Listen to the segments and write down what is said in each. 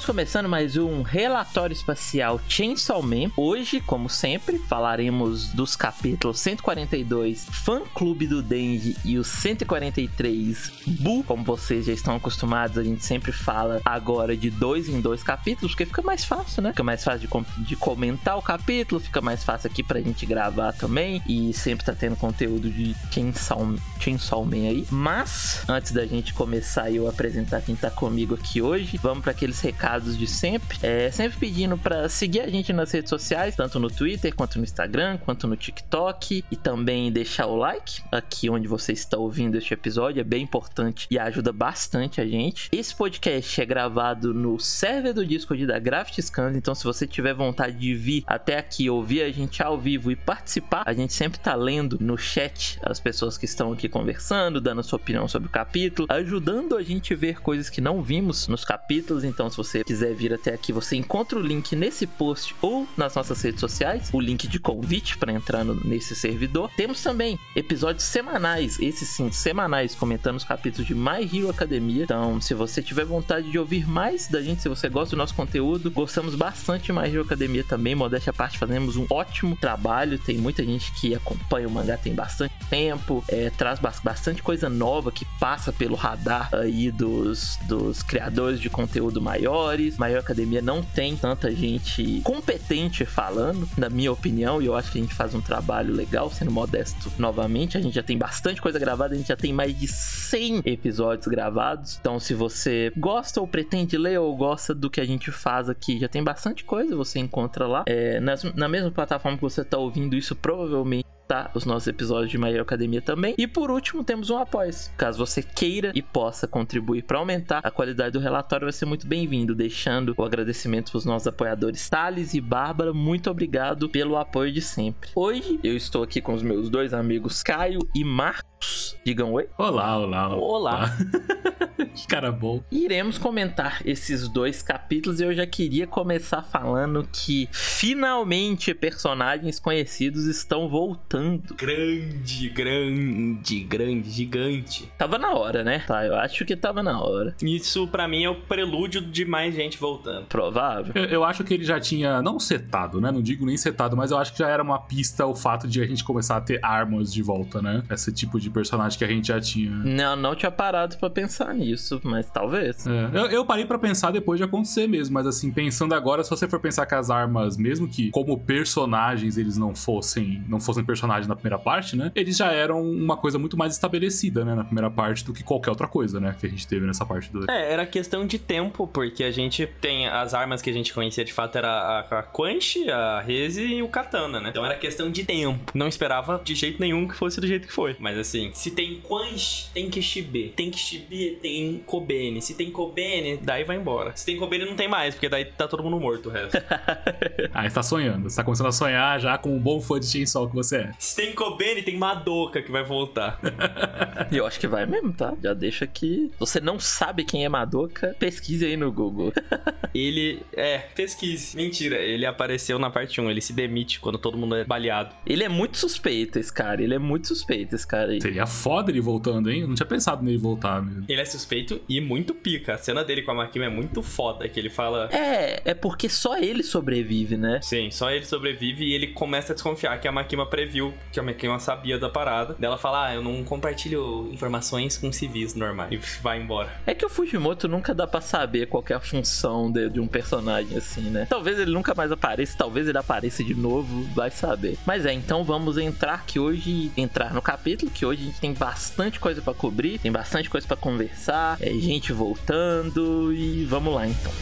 Estamos começando mais um relatório espacial Chainsaw Man. Hoje, como sempre, falaremos dos capítulos 142 Fã Clube do Denji e o 143 Bu. Como vocês já estão acostumados, a gente sempre fala agora de dois em dois capítulos, porque fica mais fácil, né? Fica mais fácil de, de comentar o capítulo, fica mais fácil aqui pra gente gravar também. E sempre tá tendo conteúdo de Chainsaw, Chainsaw Man aí. Mas, antes da gente começar e eu apresentar quem tá comigo aqui hoje, vamos para aqueles recados de sempre. É, sempre pedindo para seguir a gente nas redes sociais, tanto no Twitter, quanto no Instagram, quanto no TikTok. E também deixar o like aqui onde você está ouvindo este episódio. É bem importante e ajuda bastante a gente. Esse podcast é gravado no server do Discord da Graft Scans. Então, se você tiver vontade de vir até aqui, ouvir a gente ao vivo e participar, a gente sempre tá lendo no chat as pessoas que estão aqui conversando, dando sua opinião sobre o capítulo, ajudando a gente a ver coisas que não vimos nos capítulos. Então, se você quiser vir até aqui, você encontra o link nesse post ou nas nossas redes sociais, o link de convite para entrar no, nesse servidor. Temos também episódios semanais, esses sim, semanais, comentando os capítulos de My Hero Academia. Então, se você tiver vontade de ouvir mais da gente, se você gosta do nosso conteúdo, gostamos bastante de My Hero Academia também. Modéstia à parte, fazemos um ótimo trabalho. Tem muita gente que acompanha o mangá tem bastante tempo, é, traz bastante coisa nova que passa pelo radar aí dos, dos criadores de conteúdo maiores. Maior Academia não tem tanta gente competente falando, na minha opinião, e eu acho que a gente faz um trabalho legal, sendo modesto novamente. A gente já tem bastante coisa gravada, a gente já tem mais de 100 episódios gravados. Então, se você gosta ou pretende ler ou gosta do que a gente faz aqui, já tem bastante coisa, você encontra lá. É, na, na mesma plataforma que você está ouvindo isso, provavelmente os nossos episódios de My Hero Academia também. E por último, temos um apoio. Caso você queira e possa contribuir para aumentar a qualidade do relatório, vai ser muito bem-vindo. Deixando o agradecimento para os nossos apoiadores Thales e Bárbara. Muito obrigado pelo apoio de sempre. Hoje eu estou aqui com os meus dois amigos Caio e Marcos. Digam oi. Olá, olá. Olá. olá. que cara bom. Iremos comentar esses dois capítulos e eu já queria começar falando que finalmente personagens conhecidos estão voltando. Grande, grande, grande, gigante. Tava na hora, né? Tá, eu acho que tava na hora. Isso para mim é o prelúdio de mais gente voltando. Provável. Eu, eu, acho que ele já tinha, não setado, né? Não digo nem setado, mas eu acho que já era uma pista o fato de a gente começar a ter armas de volta, né? Esse tipo de personagem que a gente já tinha. Não, não tinha parado para pensar nisso, mas talvez. É, eu, eu, parei para pensar depois de acontecer mesmo, mas assim, pensando agora, se você for pensar que as armas, mesmo que como personagens eles não fossem, não fossem personagens na primeira parte, né? Eles já eram uma coisa muito mais estabelecida, né, na primeira parte do que qualquer outra coisa, né, que a gente teve nessa parte do É, era questão de tempo, porque a gente tem as armas que a gente conhecia de fato era a, a Quanch, a Reze e o Katana, né? Então era questão de tempo. Não esperava de jeito nenhum que fosse do jeito que foi. Mas assim, se tem Quanch, tem Kishibe. Tem Kishibe, tem Kobene. Se tem Kobene, daí vai embora. Se tem Kobene, não tem mais, porque daí tá todo mundo morto o resto. ah, você tá sonhando. Você tá começando a sonhar já com um bom fã de Chainsaw que você é. Se tem Kobene, tem Madoka que vai voltar. E eu acho que vai mesmo, tá? Já deixa aqui. Você não sabe quem é Madoka? Pesquise aí no Google. ele. É, pesquise. Mentira, ele apareceu na parte 1. Ele se demite quando todo mundo é baleado. Ele é muito suspeito, esse cara. Ele é muito suspeito, esse cara aí. Seria foda ele voltando, hein? Eu não tinha pensado nele voltar mesmo. Ele é suspeito e muito pica. A cena dele com a Makima é muito foda. Que ele fala. É, é porque só ele sobrevive, né? Sim, só ele sobrevive e ele começa a desconfiar que a Makima previu, que a Makima sabia da parada. Dela fala: Ah, eu não compartilho informações com civis normais. E vai embora. É que o Fujimoto nunca dá pra saber qual é a função de, de um personagem assim, né? Talvez ele nunca mais apareça, talvez ele apareça de novo, vai saber. Mas é, então vamos entrar que hoje, entrar no capítulo, que hoje a gente tem bastante coisa para cobrir, tem bastante coisa para conversar, é gente voltando e vamos lá então.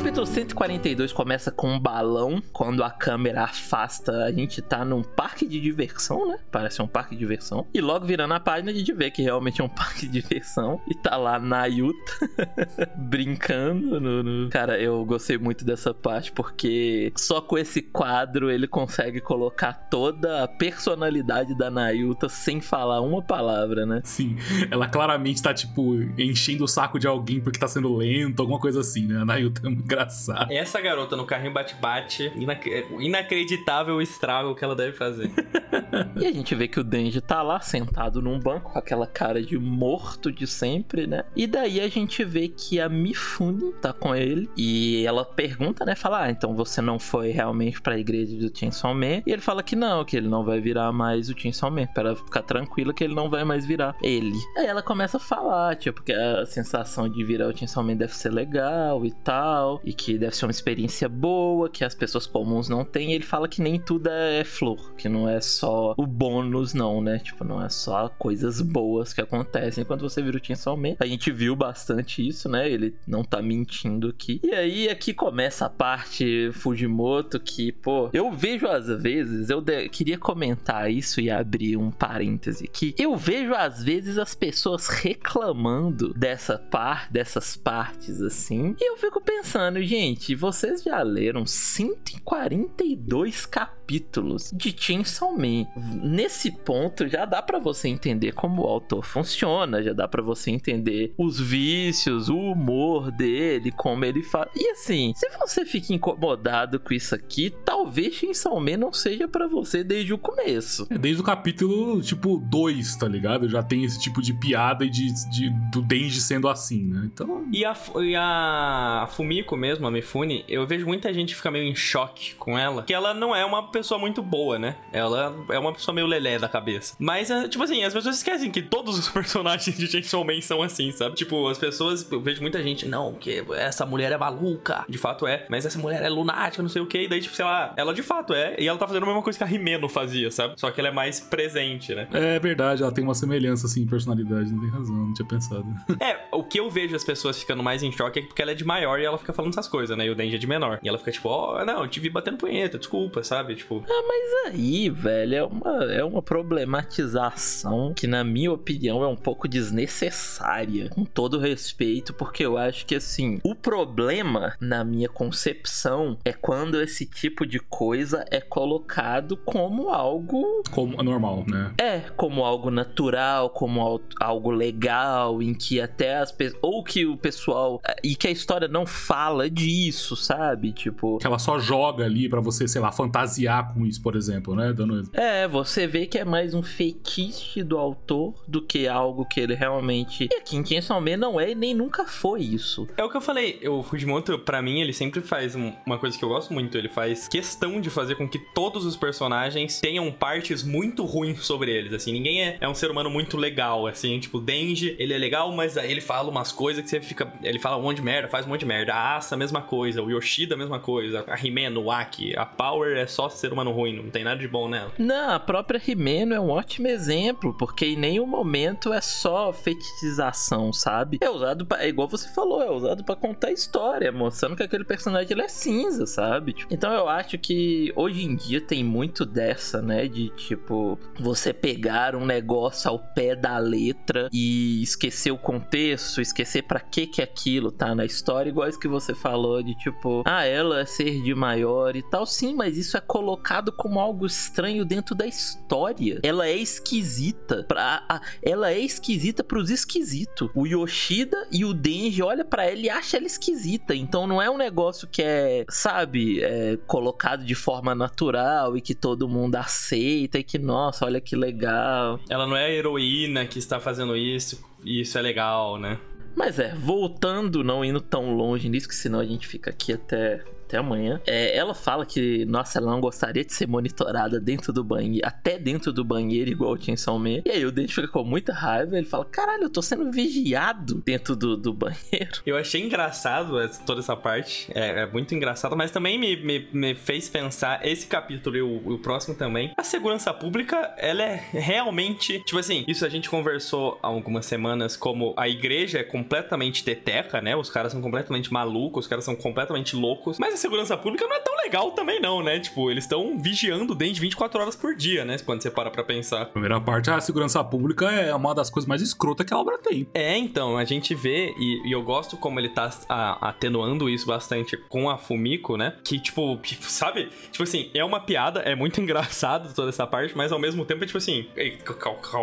Capítulo 142 começa com um balão. Quando a câmera afasta, a gente tá num parque de diversão, né? Parece um parque de diversão. E logo virando a página, a gente vê que realmente é um parque de diversão. E tá lá Nayuta brincando. No, no... Cara, eu gostei muito dessa parte porque só com esse quadro ele consegue colocar toda a personalidade da Nayuta sem falar uma palavra, né? Sim, ela claramente tá, tipo, enchendo o saco de alguém porque tá sendo lento, alguma coisa assim, né? A Nayuta é muito engraçada. Essa garota no carrinho bate-bate, inac inacreditável o estrago que ela deve fazer. e a gente vê que o Denji tá lá sentado num banco com aquela cara de morto de sempre, né? E daí a gente vê que a Mifune tá com ele e ela pergunta, né? Fala, ah, então você não foi realmente pra igreja do Chainsaw Man? E ele fala que não, que ele não vai virar mais o Chainsaw Man, pra ela ficar tranquila que ele não vai mais virar ele. Aí ela começa a falar, tipo, que a sensação de virar o Chainsaw Man deve ser legal e tal, e que deve ser uma experiência boa, que as pessoas comuns não têm. Ele fala que nem tudo é flor, que não é só o bônus, não, né? Tipo, não é só coisas boas que acontecem quando você vira o Chainsaw Man. A gente viu bastante isso, né? Ele não tá mentindo aqui. E aí aqui começa a parte Fujimoto que, pô, eu vejo às vezes, eu queria comentar isso e abrir um parêntese que eu vejo às vezes as pessoas reclamando dessa parte, dessas partes assim. E eu fico pensando, gente, vocês já leram 142 capítulos de Chainsaw Man. Nesse ponto já dá para você entender como o autor funciona, já dá para você entender os vícios, o humor dele, como ele fala. E assim, se você fica incomodado com isso aqui, talvez Chainsaw Man não seja para você desde o começo. É desde o capítulo tipo 2, tá ligado? Já tem esse tipo de piada e de, de do Denji sendo assim, né? Então. E a, e a Fumiko mesmo, a Mifune, eu vejo muita gente ficar meio em choque com ela, que ela não é uma pessoa muito boa, né? Ela é uma pessoa meio lelé da cabeça. Mas, é, tipo assim, as pessoas esquecem que todos os personagens de Chainsaw Man são assim, sabe? Tipo, as pessoas, eu vejo muita gente, não, que essa mulher é maluca. De fato é, mas essa mulher é lunática, não sei o que. E daí, tipo, sei lá, ela de fato é. E ela tá fazendo a mesma coisa que a Rimeno fazia, sabe? Só que ela é mais presente, né? É verdade, ela tem uma semelhança, assim, em personalidade, não tem razão, não tinha pensado. é, o que eu vejo as pessoas ficando mais em choque é porque ela é de maior e ela fica falando essas coisas, né? E o Denji é de menor. E ela fica tipo, ó, oh, não, eu te vi batendo punheta, desculpa, sabe? Tipo. Ah, mas aí, velho, é uma, é uma problematização que, na minha opinião, é um pouco desnecessária. Com todo respeito, porque eu acho que, assim, o problema, na minha concepção, é quando esse tipo de coisa é colocado como algo. Como normal, né? É, como algo natural, como algo legal, em que até as pessoas. Ou que o pessoal. E que a história não fala disso, sabe? Tipo. Que ela só joga ali para você, sei lá, fantasiar com isso, por exemplo, né? Dando... É, você vê que é mais um feitiço do autor do que algo que ele realmente. E aqui em Man não é e nem nunca foi isso. É o que eu falei, o Fujimoto, para mim, ele sempre faz uma coisa que eu gosto muito. Ele faz questão de fazer com que todos os personagens tenham partes muito ruins sobre eles. Assim, ninguém é, é um ser humano muito legal. Assim, tipo, Denji, ele é legal, mas ele fala umas coisas que você fica. Ele fala um monte de merda, faz um monte de merda. A Mesma coisa. O Yoshida, mesma coisa. A Himeno, Aki. A Power é só ser humano ruim, não tem nada de bom nela. Não, a própria Himeno é um ótimo exemplo, porque em nenhum momento é só fetichização, sabe? É usado pra, é igual você falou, é usado para contar história, mostrando que aquele personagem ele é cinza, sabe? Tipo, então eu acho que hoje em dia tem muito dessa, né? De tipo, você pegar um negócio ao pé da letra e esquecer o contexto, esquecer para que que aquilo tá na história, igual isso que você falou de tipo, ah, ela é ser de maior e tal. Sim, mas isso é colocado como algo estranho dentro da história. Ela é esquisita para ela é esquisita pros esquisitos. O Yoshida e o Denji olha para ela e acha ela esquisita. Então não é um negócio que é, sabe, é colocado de forma natural e que todo mundo aceita e que nossa, olha que legal. Ela não é a heroína que está fazendo isso e isso é legal, né? Mas é, voltando, não indo tão longe nisso, que senão a gente fica aqui até até amanhã. É, ela fala que, nossa, ela não gostaria de ser monitorada dentro do banheiro, até dentro do banheiro, igual o Chainsaw Man. E aí o Dente fica com muita raiva, ele fala, caralho, eu tô sendo vigiado dentro do, do banheiro. Eu achei engraçado toda essa parte, é, é muito engraçado, mas também me, me, me, fez pensar, esse capítulo e o, o próximo também, a segurança pública, ela é realmente, tipo assim, isso a gente conversou há algumas semanas, como a igreja é completamente teteca, né? Os caras são completamente malucos, os caras são completamente loucos. Mas segurança pública não é tão legal também, não, né? Tipo, eles estão vigiando dentro 24 horas por dia, né? Quando você para pra pensar. Primeira parte, a segurança pública é uma das coisas mais escrotas que a obra tem. É, então, a gente vê, e, e eu gosto como ele tá a, atenuando isso bastante com a Fumiko, né? Que, tipo, sabe? Tipo assim, é uma piada, é muito engraçado toda essa parte, mas ao mesmo tempo é tipo assim,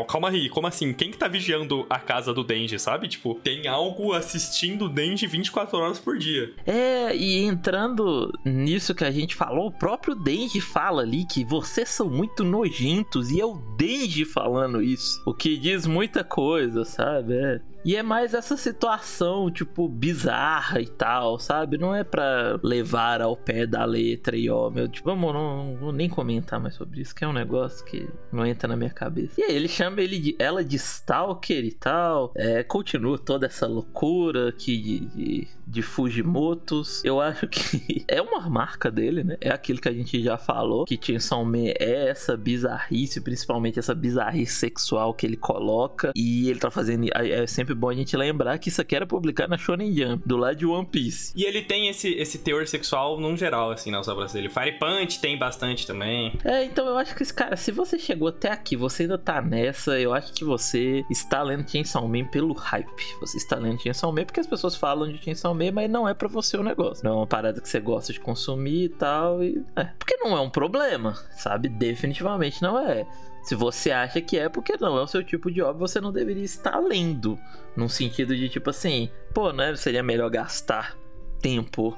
calma aí, como assim? Quem que tá vigiando a casa do Denji, sabe? Tipo, tem algo assistindo o Denji 24 horas por dia. É, e entrando nisso que a gente falou, o próprio Denji fala ali que vocês são muito nojentos, e é o Denji falando isso. O que diz muita coisa, sabe? É. E é mais essa situação, tipo, bizarra e tal, sabe? Não é para levar ao pé da letra e, ó, meu, tipo, vamos, não, vou nem comentar mais sobre isso, que é um negócio que não entra na minha cabeça. E aí ele chama ele de, ela de Stalker e tal, é, continua toda essa loucura aqui de, de, de Fujimotos. Eu acho que é uma marca dele, né? É aquilo que a gente já falou, que Chainsaw Man é essa bizarrice, principalmente essa bizarrice sexual que ele coloca, e ele tá fazendo, é sempre bom a gente lembrar que isso aqui era publicado na Shonen Jump, do lado de One Piece. E ele tem esse, esse teor sexual num geral, assim, nas obras dele. Fire Punch tem bastante também. É, então eu acho que, cara, se você chegou até aqui, você ainda tá nessa, eu acho que você está lendo Chainsaw Man pelo hype. Você está lendo Chainsaw Man porque as pessoas falam de Chainsaw Man, mas não é para você o negócio. Não é uma parada que você gosta de consumir e tal. E, é, porque não é um problema, sabe? Definitivamente não é. Se você acha que é, porque não é o seu tipo de obra, você não deveria estar lendo. Num sentido de tipo assim, pô, né? Seria melhor gastar tempo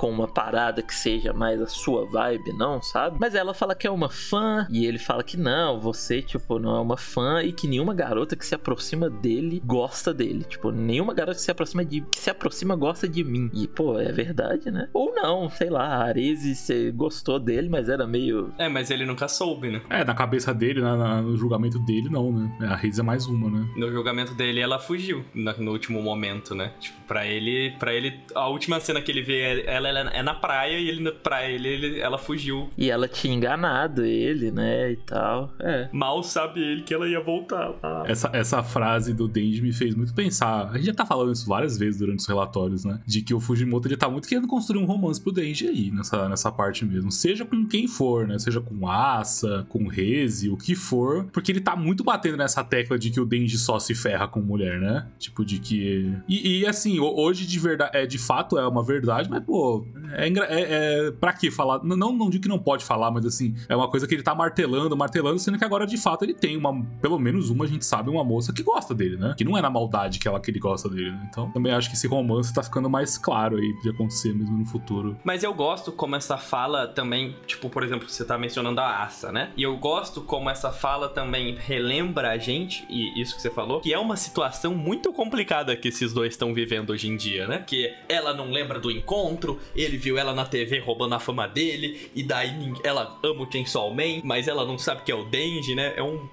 com uma parada que seja mais a sua vibe, não, sabe? Mas ela fala que é uma fã e ele fala que não, você, tipo, não é uma fã e que nenhuma garota que se aproxima dele gosta dele. Tipo, nenhuma garota que se aproxima de que se aproxima gosta de mim. E, pô, é verdade, né? Ou não, sei lá, a Arese você gostou dele, mas era meio. É, mas ele nunca soube, né? É, na cabeça dele, na, na, no julgamento dele, não, né? A Arese é mais uma, né? No julgamento dele, ela fugiu no, no último momento, né? Tipo, pra ele, pra ele, a última cena que ele vê ela ela é na praia e ele, pra ele, ele, ela fugiu. E ela tinha enganado ele, né? E tal. É. Mal sabe ele que ela ia voltar. Ah. Essa, essa frase do Denji me fez muito pensar. A gente já tá falando isso várias vezes durante os relatórios, né? De que o Fujimoto ele tá muito querendo construir um romance pro Denji aí, nessa, nessa parte mesmo. Seja com quem for, né? Seja com Asa, com Reze, o que for. Porque ele tá muito batendo nessa tecla de que o Denji só se ferra com mulher, né? Tipo, de que. E, e assim, hoje de verdade, é, de fato é uma verdade, mas, pô, é, é, é pra que falar? Não, não digo que não pode falar, mas assim, é uma coisa que ele tá martelando, martelando, sendo que agora de fato ele tem uma, pelo menos uma, a gente sabe, uma moça que gosta dele, né? Que não é na maldade que ela que ele gosta dele, né? Então também acho que esse romance tá ficando mais claro aí de acontecer mesmo no futuro. Mas eu gosto como essa fala também, tipo, por exemplo, você tá mencionando a Asa, né? E eu gosto como essa fala também relembra a gente, e isso que você falou, que é uma situação muito complicada que esses dois estão vivendo hoje em dia, né? Que ela não lembra do encontro, ele viu ela na TV roubando a fama dele, e daí ela ama o Chainsaw Man, mas ela não sabe que é o Denji, né? É um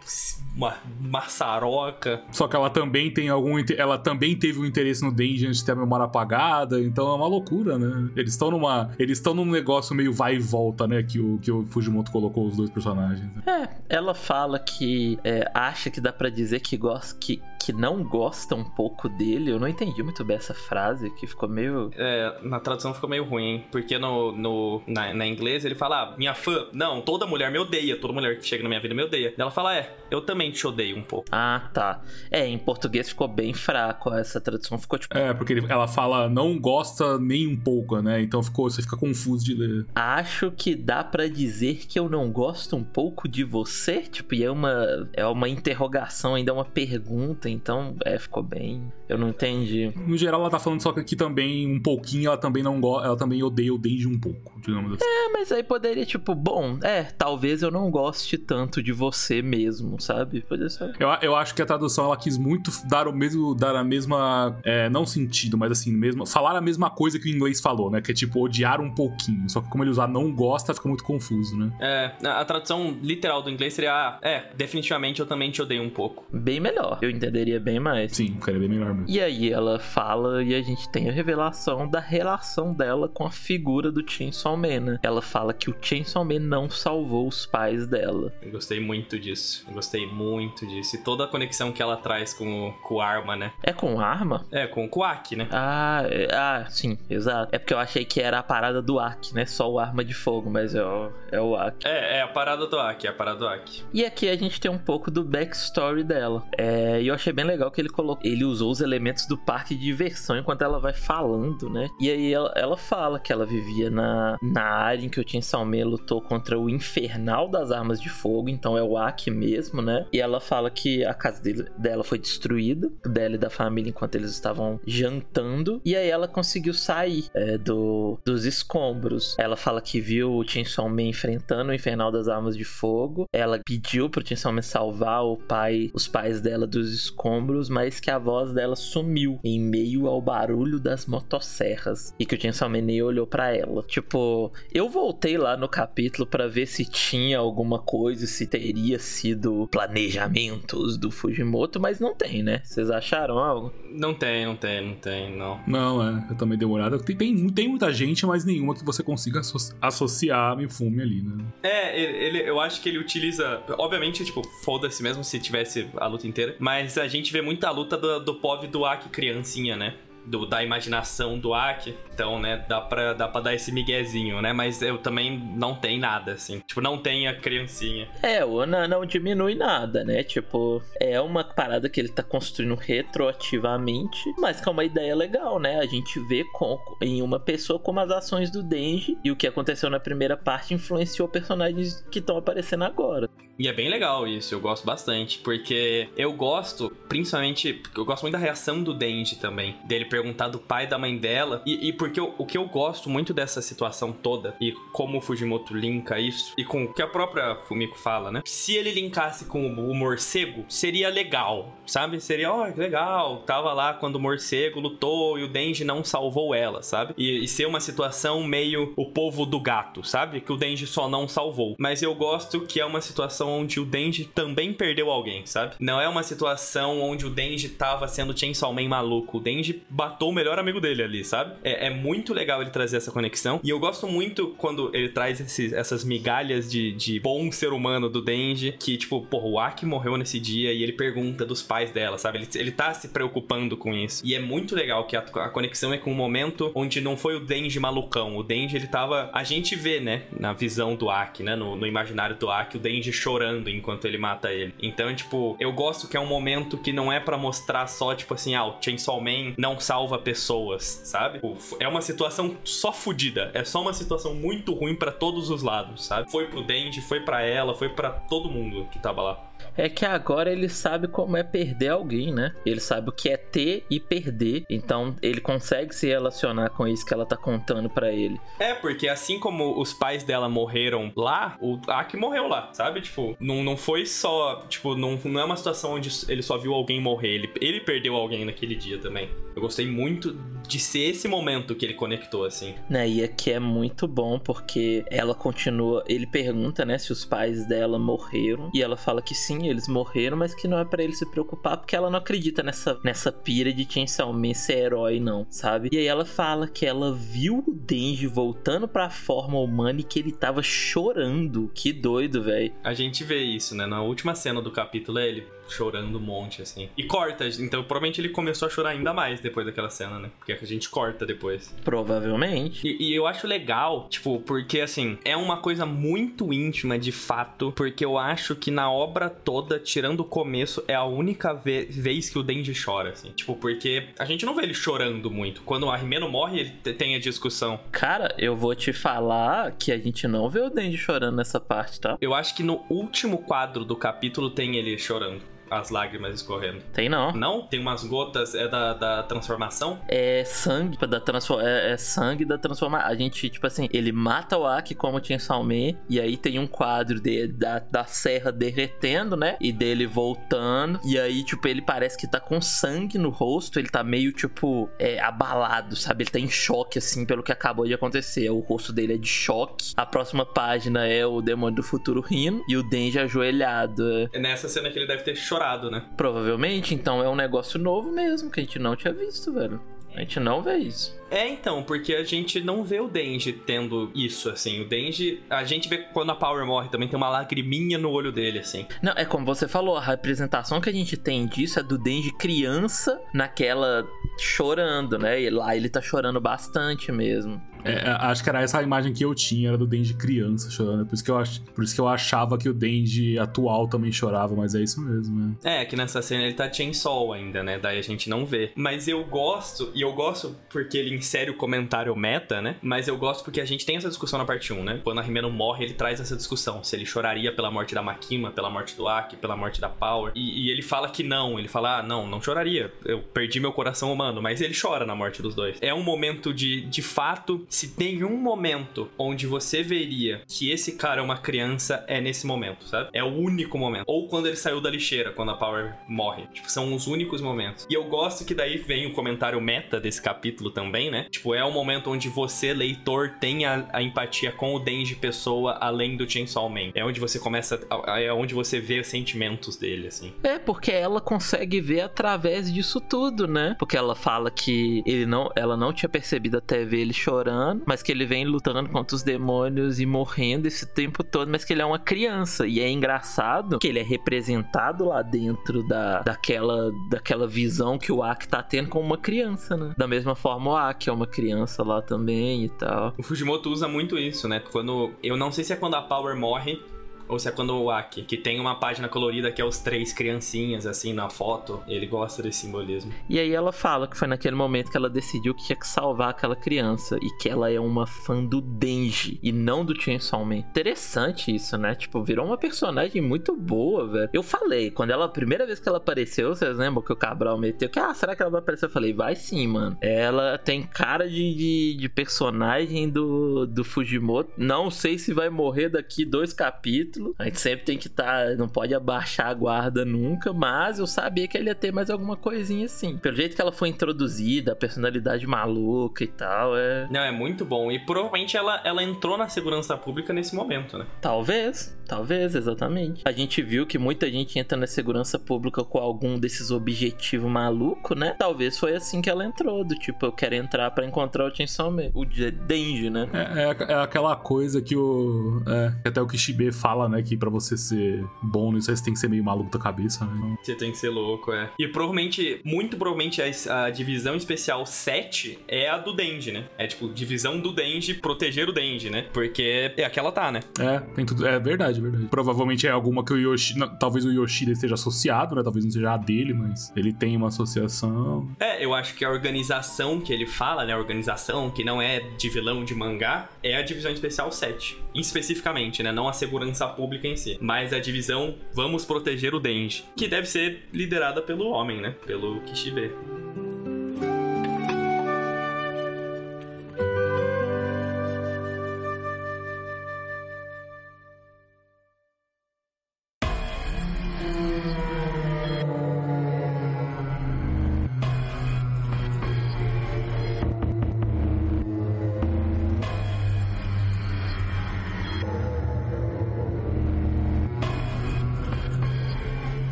uma maçaroca. Só que ela também tem algum. Ela também teve um interesse no Denji antes de ter a memória apagada. Então é uma loucura, né? Eles estão numa. Eles estão num negócio meio vai e volta, né? Que o, que o Fujimoto colocou os dois personagens. É, ela fala que é, acha que dá para dizer que gosta. Que, que não gosta um pouco dele. Eu não entendi muito bem essa frase, que ficou meio. É, na tradução ficou meio ruim? Porque no, no, na, na ele fala, ah, minha fã. Não, toda mulher me odeia. Toda mulher que chega na minha vida me odeia. Ela fala, é, eu também realmente odeio um pouco. Ah, tá. É, em português ficou bem fraco. Essa tradução ficou tipo. É, porque ela fala não gosta nem um pouco, né? Então ficou, você fica confuso de ler. Acho que dá para dizer que eu não gosto um pouco de você. Tipo, e é uma, é uma interrogação, ainda é uma pergunta. Então, é, ficou bem. Eu não entendi. No geral, ela tá falando só que aqui também, um pouquinho, ela também não gosta. Ela também odeia o Denji um pouco, digamos assim. É, mas aí poderia, tipo, bom, é, talvez eu não goste tanto de você mesmo, sabe? sabe? Podia ser. Eu, eu acho que a tradução ela quis muito dar o mesmo, dar a mesma, é, não sentido, mas assim, mesmo, falar a mesma coisa que o inglês falou, né? Que é tipo odiar um pouquinho. Só que como ele usar não gosta, fica muito confuso, né? É, a tradução literal do inglês seria, é, definitivamente eu também te odeio um pouco. Bem melhor. Eu entenderia bem mais. Sim, ficaria bem melhor mesmo. E aí ela fala e a gente tem a revelação da relação dela com a figura do Chainsaw Man, né? Ela fala que o Chainsaw Man não salvou os pais dela. Eu gostei muito disso. Eu gostei muito disso. E toda a conexão que ela traz com, com o Arma, né? É com arma? É, com o Quack, né? Ah, é- ah, sim, exato. É porque eu achei que era a parada do Aki, né? Só o arma de fogo, mas é o, é o Aki. É, é a parada do Aki, é a parada do Aki. E aqui a gente tem um pouco do backstory dela. É, e eu achei bem legal que ele colocou. Ele usou os elementos do parque de diversão enquanto ela vai falando, né? E aí ela, ela fala que ela vivia na, na área em que o Chainsaw Man lutou contra o infernal das armas de fogo, então é o Aki mesmo, né? E ela fala que a casa dele- dela foi destruída, dela e da família, enquanto eles estavam jantando. E aí ela conseguiu sair é, do, dos escombros. Ela fala que viu o Chainsaw Man enfrentando o infernal das armas de fogo. Ela pediu pro Chainsaw Man salvar o pai, os pais dela dos escombros, mas que a voz dela sumiu em meio ao barulho das motosserras e que o Chainsaw Man nem olhou pra ela. Tipo, eu voltei lá no capítulo pra ver se tinha alguma coisa, se teria sido planejamentos do Fujimoto, mas não tem, né? Vocês acharam algo? Não tem, não tem, não tem, não. Não, é, eu também dei uma olhada. Tem, tem, tem muita gente, mas nenhuma que você consiga asso- associar a Mifume ali, né? É, ele, ele- eu acho que ele utiliza. Obviamente, tipo, foda-se mesmo se tivesse a luta inteira. Mas a gente vê muita luta do, do POV do Aki criancinha, né? Do, da imaginação do Aki. Então, né, dá pra, dá pra dar esse miguezinho, né? Mas eu também não tem nada, assim. Tipo, não tem a criancinha. É, o Ana não diminui nada, né? Tipo, é uma parada que ele tá construindo retroativamente, mas que é uma ideia legal, né? A gente vê com, em uma pessoa como as ações do Denji e o que aconteceu na primeira parte influenciou personagens que estão aparecendo agora. E é bem legal isso, eu gosto bastante, porque eu gosto, principalmente, eu gosto muito da reação do Denji também, dele perguntar do pai e da mãe dela, e, e porque eu- o que eu gosto muito dessa situação toda, e como o Fujimoto linka isso, e com o que a própria Fumiko fala, né? Se ele linkasse com o, o morcego, seria legal, sabe? Seria, ó, que legal, tava lá quando o morcego lutou e o Denji não salvou ela, sabe? E, e ser uma situação meio o povo do gato, sabe? Que o Denji só não salvou. Mas eu gosto que é uma situação onde o Denji também perdeu alguém, sabe? Não é uma situação onde o Denji tava sendo Chainsaw Man maluco. O Denji matou o melhor amigo dele ali, sabe? É, é muito legal ele trazer essa conexão. E eu gosto muito quando ele traz esses- essas migalhas de, de bom ser humano do Denji. Que, tipo, porra, o Aki morreu nesse dia e ele pergunta dos pais dela, sabe? Ele, ele tá se preocupando com isso. E é muito legal que a, a conexão é com um momento onde não foi o Denji malucão. O Denji, ele tava. A gente vê, né? Na visão do Aki, né? No, no imaginário do Aki, o Denji chorando enquanto ele mata ele. Então, tipo, eu gosto que é um momento que não é pra mostrar só, tipo assim, ah, o Chainsaw Man não salva pessoas, sabe? É uma situação só fodida. É só uma situação muito ruim pra todos os lados, sabe? Foi pro Denji, foi pra ela, foi pra todo mundo que tava lá. É que agora ele sabe como é perder alguém, né? Ele sabe o que é ter e perder. Então ele consegue se relacionar com isso que ela tá contando pra ele. É, porque assim como os pais dela morreram lá, o Aki morreu lá, sabe? Tipo, não, não foi só. Tipo, não, não é uma situação onde ele só viu alguém morrer. Ele, ele perdeu alguém naquele dia também. Eu gostei muito de ser esse momento que ele conectou, assim. Né? E aqui é muito bom porque ela continua. Ele pergunta, né, se os pais dela morreram. E ela fala que sim, eles morreram, mas que não é pra ele se preocupar porque ela não acredita nessa, nessa pira de Chainsaw Man ser herói, não, sabe? E aí ela fala que ela viu o Denji voltando pra forma humana e que ele tava chorando. Que doido, velho. A gente vê isso, né? Na última cena do capítulo é ele chorando um monte, assim. E corta, então provavelmente ele começou a chorar ainda mais depois daquela cena, né? Porque a gente corta depois. Provavelmente. E, e eu acho legal, tipo, porque assim, é uma coisa muito íntima de fato, porque eu acho que na obra toda, tirando o começo, é a única ve- vez que o Denji chora, assim. Tipo, porque a gente não vê ele chorando muito. Quando o Arrimeno morre, ele te- tem a discussão. Cara, eu vou te falar que a gente não vê o Denji chorando nessa parte, tá? Eu acho que no último quadro do capítulo tem ele chorando. As lágrimas escorrendo. Tem não. Não? Tem umas gotas, é da, da transformação? É sangue da transform... é, é sangue da transformação. A gente, tipo assim, ele mata o Aki como tinha Man, e aí tem um quadro de, da, da serra derretendo, né? E dele voltando. E aí, tipo, ele parece que tá com sangue no rosto. Ele tá meio, tipo, é, abalado, sabe? Ele tá em choque, assim, pelo que acabou de acontecer. O rosto dele é de choque. A próxima página é o demônio do futuro rindo. E o Denji ajoelhado. É nessa cena que ele deve ter chorado, né? Provavelmente, então é um negócio novo mesmo, que a gente não tinha visto, velho. A gente não vê isso. É, então, porque a gente não vê o Denji tendo isso, assim. O Denji, a gente vê quando a Power morre também tem uma lagriminha no olho dele, assim. Não, é como você falou, a representação que a gente tem disso é do Denji criança naquela chorando, né? E lá ele tá chorando bastante mesmo. É, é, acho que era essa a imagem que eu tinha, era do Denji criança chorando. Por isso que eu, ach... Por isso que eu achava que o Denji atual também chorava, mas é isso mesmo, né? É, que nessa cena ele tá Chainsaw ainda, né? Daí a gente não vê. Mas eu gosto, e eu gosto porque ele insere o comentário meta, né? Mas eu gosto porque a gente tem essa discussão na parte 1, né? Quando a Rimeno morre, ele traz essa discussão. Se ele choraria pela morte da Makima, pela morte do Aki, pela morte da Power. E, e ele fala que não. Ele fala, ah, não, não choraria. Eu perdi meu coração humano. Mas ele chora na morte dos dois. É um momento de, de fato se tem um momento onde você veria que esse cara é uma criança, é nesse momento, sabe? É o único momento. Ou quando ele saiu da lixeira, quando a Power morre. Tipo, são os únicos momentos. E eu gosto que daí vem o comentário meta desse capítulo também, né? Tipo, é o momento onde você, leitor, tem a, a empatia com o Denji pessoa além do Chainsaw Man. É onde você começa. É onde você vê os sentimentos dele, assim. É, porque ela consegue ver através disso tudo, né? Porque ela fala que ele não, ela não tinha percebido até ver ele chorando mas que ele vem lutando contra os demônios e morrendo esse tempo todo, mas que ele é uma criança. E é engraçado que ele é representado lá dentro da, daquela, daquela visão que o Aki tá tendo como uma criança, né? Da mesma forma, o Aki é uma criança lá também e tal. O Fujimoto usa muito isso, né? Quando. Eu não sei se é quando a Power morre ou se é quando o Aki, que tem uma página colorida que é os três criancinhas, assim, na foto. Ele gosta desse simbolismo. E aí ela fala que foi naquele momento que ela decidiu que tinha que salvar aquela criança e que ela é uma fã do Denji e não do Chainsaw Man. Interessante isso, né? Tipo, virou uma personagem muito boa, velho. Eu falei, quando ela, a primeira vez que ela apareceu, vocês lembram que o Cabral meteu que, ah, será que ela vai aparecer? Eu falei, vai sim, mano. Ela tem cara de, de, de personagem do, do Fujimoto. Não sei se vai morrer daqui dois capítulos título. A gente sempre tem que estar. Tá, não pode abaixar a guarda nunca. Mas eu sabia que ele ia ter mais alguma coisinha assim. Pelo jeito que ela foi introduzida, a personalidade maluca e tal. É... Não, é muito bom. E provavelmente ela, ela entrou na segurança pública nesse momento, né? Talvez, talvez, exatamente. A gente viu que muita gente entra na segurança pública com algum desses objetivos maluco, né? Talvez foi assim que ela entrou. Do tipo, eu quero entrar para encontrar o Chainsaw Man. O Denji, né? É, é, é, aquela coisa que o. É, até o Kishibe fala né? Que pra você ser bom nisso, você tem que ser meio maluco da cabeça, né? Você tem que ser louco, é. E provavelmente, muito provavelmente, a, a divisão especial 7 é a do Denji, né? É tipo, divisão do Denji, proteger o Denji, né? Porque é aquela tá, né? É, tem tudo. É verdade, é verdade. Provavelmente é alguma que o Yoshi. Não, talvez o Yoshida esteja associado, né? Talvez não seja a dele, mas ele tem uma associação. É, eu acho que a organização que ele fala, né? A organização que não é de vilão de mangá, é a divisão especial 7. Especificamente, né? Não a segurança pública em si, mas a divisão Vamos Proteger o Denji, que deve ser liderada pelo homem, né? Pelo Kishibe.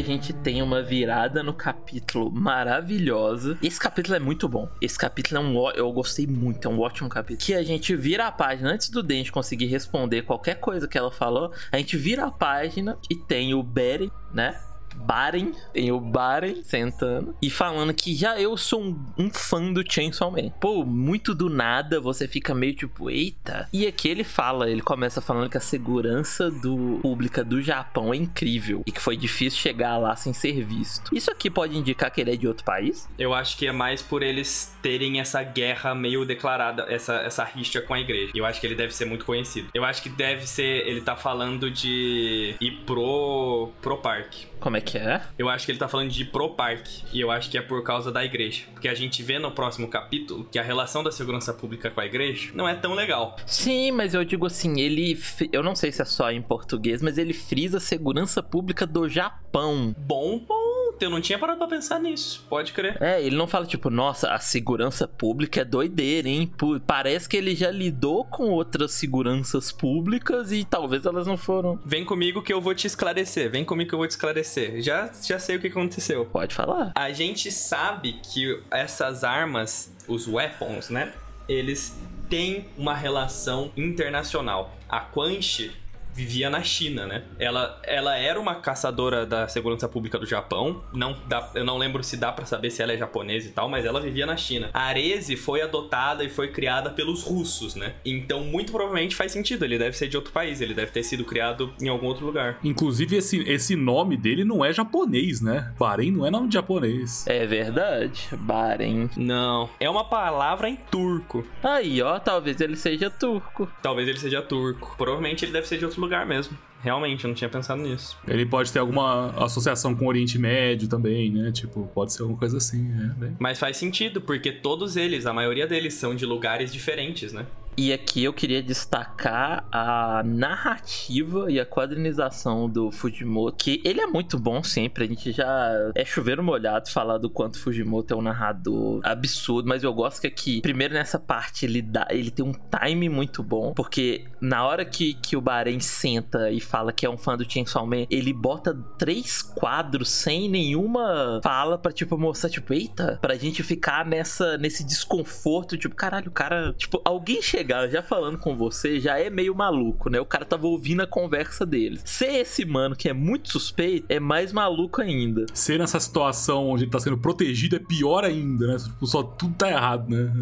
A gente tem uma virada no capítulo maravilhosa. Esse capítulo é muito bom. Esse capítulo é um. Eu gostei muito, é um ótimo capítulo. Que a gente vira a página antes do Dente conseguir responder qualquer coisa que ela falou. A gente vira a página e tem o Betty, né? Baren, tem o Baren sentando e falando que já eu sou um, um, fã do Chainsaw Man. Pô, muito do nada você fica meio tipo, eita. E aqui ele fala, ele começa falando que a segurança do pública do Japão é incrível e que foi difícil chegar lá sem ser visto. Isso aqui pode indicar que ele é de outro país? Eu acho que é mais por eles terem essa guerra meio declarada, essa, essa rixa com a igreja. Eu acho que ele deve ser muito conhecido. Eu acho que deve ser, ele tá falando de ir pro, pro parque. Como é que é? Eu acho que ele tá falando de pro parque. E eu acho que é por causa da igreja. Porque a gente vê no próximo capítulo que a relação da segurança pública com a igreja não é tão legal. Sim, mas eu digo assim, ele. Eu não sei se é só em português, mas ele frisa a segurança pública do Japão. Bom ponto. Eu não tinha parado pra pensar nisso. Pode crer. É, ele não fala tipo, nossa, a segurança pública é doideira, hein? Parece que ele já lidou com outras seguranças públicas e talvez elas não foram. Vem comigo que eu vou te esclarecer. Vem comigo que eu vou te esclarecer. Já, já sei o que aconteceu. Pode falar. A gente sabe que essas armas, os weapons, né? Eles têm uma relação internacional. A Quanchi vivia na China, né? Ela, ela era uma caçadora da segurança pública do Japão. Não dá, eu não lembro se dá para saber se ela é japonesa e tal, mas ela vivia na China. A Arese foi adotada e foi criada pelos russos, né? Então, muito provavelmente faz sentido. Ele deve ser de outro país. Ele deve ter sido criado em algum outro lugar. Inclusive, esse, esse nome dele não é japonês, né? Bahrein não é nome de japonês. É verdade. Bahrein. Não. É uma palavra em turco. Aí, ó, talvez ele seja turco. Talvez ele seja turco. Provavelmente ele deve ser de outro lugar mesmo. Realmente, eu não tinha pensado nisso. Ele pode ter alguma associação com o Oriente Médio também, né? Tipo, pode ser alguma coisa assim, né? Mas faz sentido, porque todos eles, a maioria deles, são de lugares diferentes, né? E aqui eu queria destacar a narrativa e a quadrinização do Fujimoto, que ele é muito bom sempre. A gente já é chuveiro molhado falar do quanto Fujimoto é um narrador absurdo, mas eu gosto que aqui, primeiro nessa parte, ele dá, ele tem um time muito bom, porque na hora que, que o Bahrein senta e fala que é um fã do Chainsaw Man, ele bota três quadros sem nenhuma fala para tipo mostrar tipo, eita, pra gente ficar nessa nesse desconforto, tipo, caralho, o cara, tipo, alguém chegar já falando com você já é meio maluco, né? O cara tava ouvindo a conversa deles. Ser esse mano que é muito suspeito é mais maluco ainda. Ser nessa situação onde ele tá sendo protegido é pior ainda, né? Tipo, só tudo tá errado, né?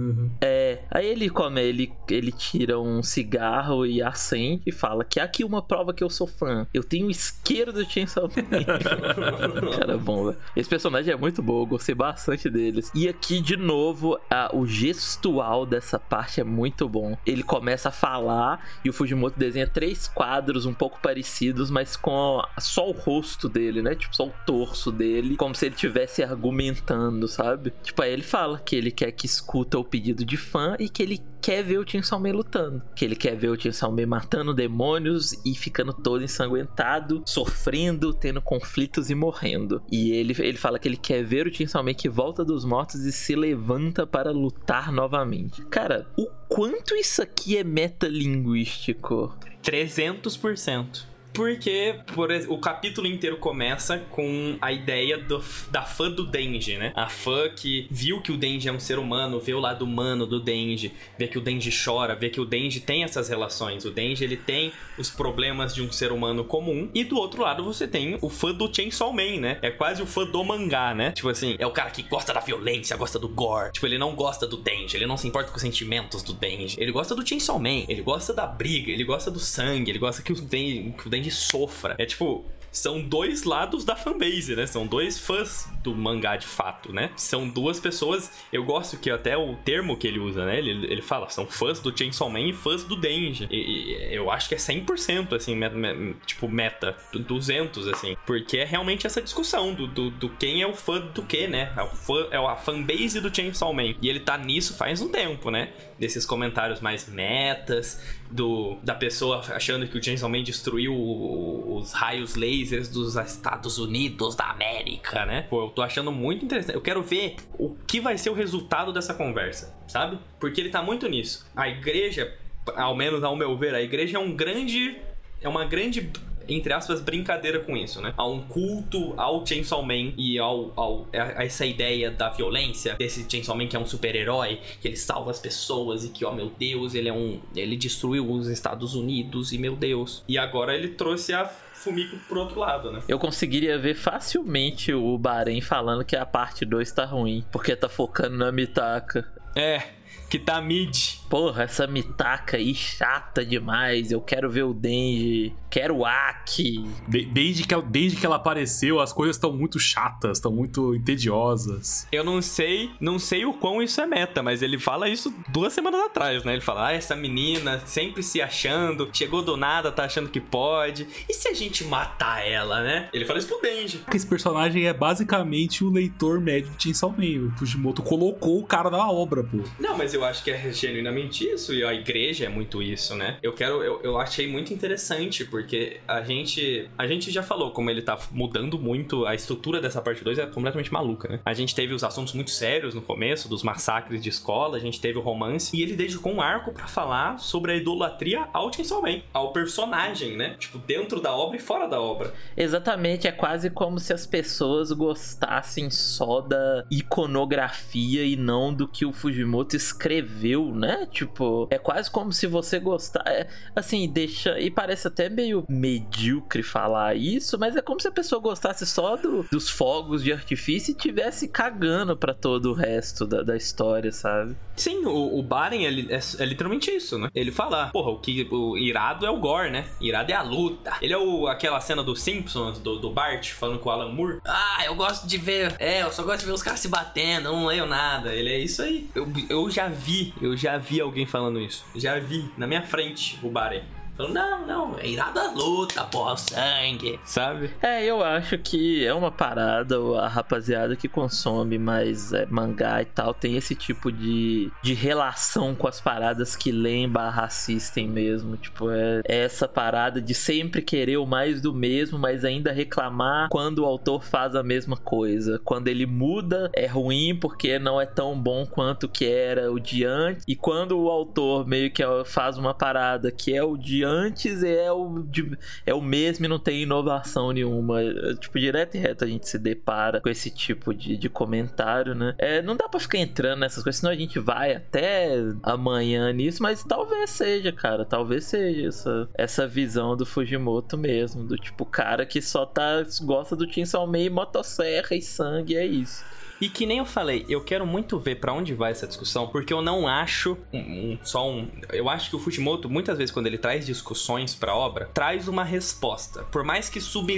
É, aí ele come, ele, ele tira um cigarro e acende e fala que aqui uma prova que eu sou fã. Eu tenho isqueiro do Chainsaw Man. cara bom, velho. Esse personagem é muito bom, eu gostei bastante deles. E aqui, de novo, a, o gestual dessa parte é muito bom ele começa a falar e o Fujimoto desenha três quadros um pouco parecidos, mas com só o rosto dele, né? Tipo, só o torso dele, como se ele estivesse argumentando, sabe? Tipo, aí ele fala que ele quer que escuta o pedido de fã e que ele quer ver o Chainsaw Man lutando. Que ele quer ver o Chainsaw Man matando demônios e ficando todo ensanguentado, sofrendo, tendo conflitos e morrendo. E ele, ele fala que ele quer ver o Chainsaw Man que volta dos mortos e se levanta para lutar novamente. Cara, o quanto isso aqui é metalinguístico? 300%. Porque por, o capítulo inteiro começa com a ideia do, da fã do Denji, né? A fã que viu que o Denji é um ser humano, vê o lado humano do Denji, vê que o Denji chora, vê que o Denji tem essas relações. O Denji, ele tem os problemas de um ser humano comum. E do outro lado você tem o fã do Chainsaw Man, né? É quase o fã do mangá, né? Tipo assim, é o cara que gosta da violência, gosta do gore. Tipo, ele não gosta do Denji, ele não se importa com os sentimentos do Denji. Ele gosta do Chainsaw Man, ele gosta da briga, ele gosta do sangue, ele gosta que o Denji, que o Denji sofra. É tipo, são dois lados da fanbase, né? São dois fãs do mangá de fato, né? São duas pessoas. Eu gosto que até o termo que ele usa, né? Ele, ele fala, são fãs do Chainsaw Man e fãs do Denji. E, e eu acho que é 100%, assim, me, me, tipo, meta. 200, assim. Porque é realmente essa discussão do, do, do quem é o fã do que, né? É, o fã, é a fanbase do Chainsaw Man. E ele tá nisso faz um tempo, né? Desses comentários mais metas, do da pessoa achando que o Chainsaw Man destruiu os raios lasers dos Estados Unidos da América, né? Pô, eu tô achando muito interessante. Eu quero ver o que vai ser o resultado dessa conversa, sabe? Porque ele tá muito nisso. A igreja, ao menos ao meu ver, a igreja é um grande é uma grande entre aspas, brincadeira com isso, né? Há um culto ao Chainsaw Man e ao, ao, a, essa ideia da violência desse Chainsaw Man que é um super-herói, que ele salva as pessoas e que, ó, meu Deus, ele é um. Ele destruiu os Estados Unidos e meu Deus. E agora ele trouxe a Fumiko pro outro lado, né? Eu conseguiria ver facilmente o Bahrein falando que a parte 2 tá ruim, porque tá focando na Mitaka. É, que tá mid. Porra, essa Mitaka aí chata demais. Eu quero ver o Denji. Quero o Aki. De- desde, que ela, desde que ela apareceu, as coisas estão muito chatas, estão muito entediosas. Eu não sei, não sei o quão isso é meta, mas ele fala isso duas semanas atrás, né? Ele fala: "Ah, essa menina sempre se achando, chegou do nada, tá achando que pode. E se a gente matar ela, né?" Ele fala isso pro Denji. Esse personagem é basicamente o leitor médio de Chainsaw Man. O Fujimoto colocou o cara na obra, pô. Não, mas eu acho que é genuinamente isso, e a igreja é muito isso, né? Eu quero, eu, eu achei muito interessante, porque a gente, a gente já falou como ele tá mudando muito, a estrutura dessa parte 2 é completamente maluca, né? A gente teve os assuntos muito sérios no começo, dos massacres de escola, a gente teve o romance, e ele dedicou um arco pra falar sobre a idolatria ao Chainsaw Man, ao personagem, né? Tipo, dentro da obra e fora da obra. Exatamente, é quase como se as pessoas gostassem só da iconografia e não do que o Fujimoto escreveu, né? Tipo, é quase como se você gostar, é, assim, deixa e parece até meio medíocre falar isso, mas é como se a pessoa gostasse só do- dos fogos de artifício e tivesse cagando pra todo o resto da, da história, sabe? Sim, o, o Baren é, é- é literalmente isso, né? Ele fala, porra, o que o irado é o gore, né? Irado é a luta. Ele é o, aquela cena dos Simpsons, do, do Bart, falando com o Alan Moore. Ah, eu gosto de ver. É, eu só gosto de ver os caras se batendo, não leio nada. Ele é isso aí. Eu, eu já vi, eu já vi alguém falando isso. Já vi, na minha frente, o Baren. Falando, não, não, é irado a luta, porra, o sangue. Sabe? É, eu acho que é uma parada, a rapaziada que consome mais é, mangá e tal, tem esse tipo de, de relação com as paradas que leem barra assistem mesmo. Tipo, é, é essa parada de sempre querer o mais do mesmo, mas ainda reclamar quando o autor faz a mesma coisa. Quando ele muda, é ruim porque não é tão bom quanto que era o de antes. E quando o autor meio que é, faz uma parada que é o de antes, é o é o mesmo e não tem inovação nenhuma. É, Tipo, direto e reto a gente se depara com esse tipo de, de comentário, né? É, não dá pra ficar entrando nessas coisas, senão a gente vai até amanhã nisso, mas talvez seja, cara. Talvez seja essa, essa visão do Fujimoto mesmo. Do tipo, cara que só tá. gosta do Chainsaw Man, motosserra e sangue, é isso. E que nem eu falei, eu quero muito ver pra onde vai essa discussão, porque eu não acho um, um- só um. Eu acho que o Fujimoto, muitas vezes, quando ele traz discussões pra obra, traz uma resposta. Por mais que sub.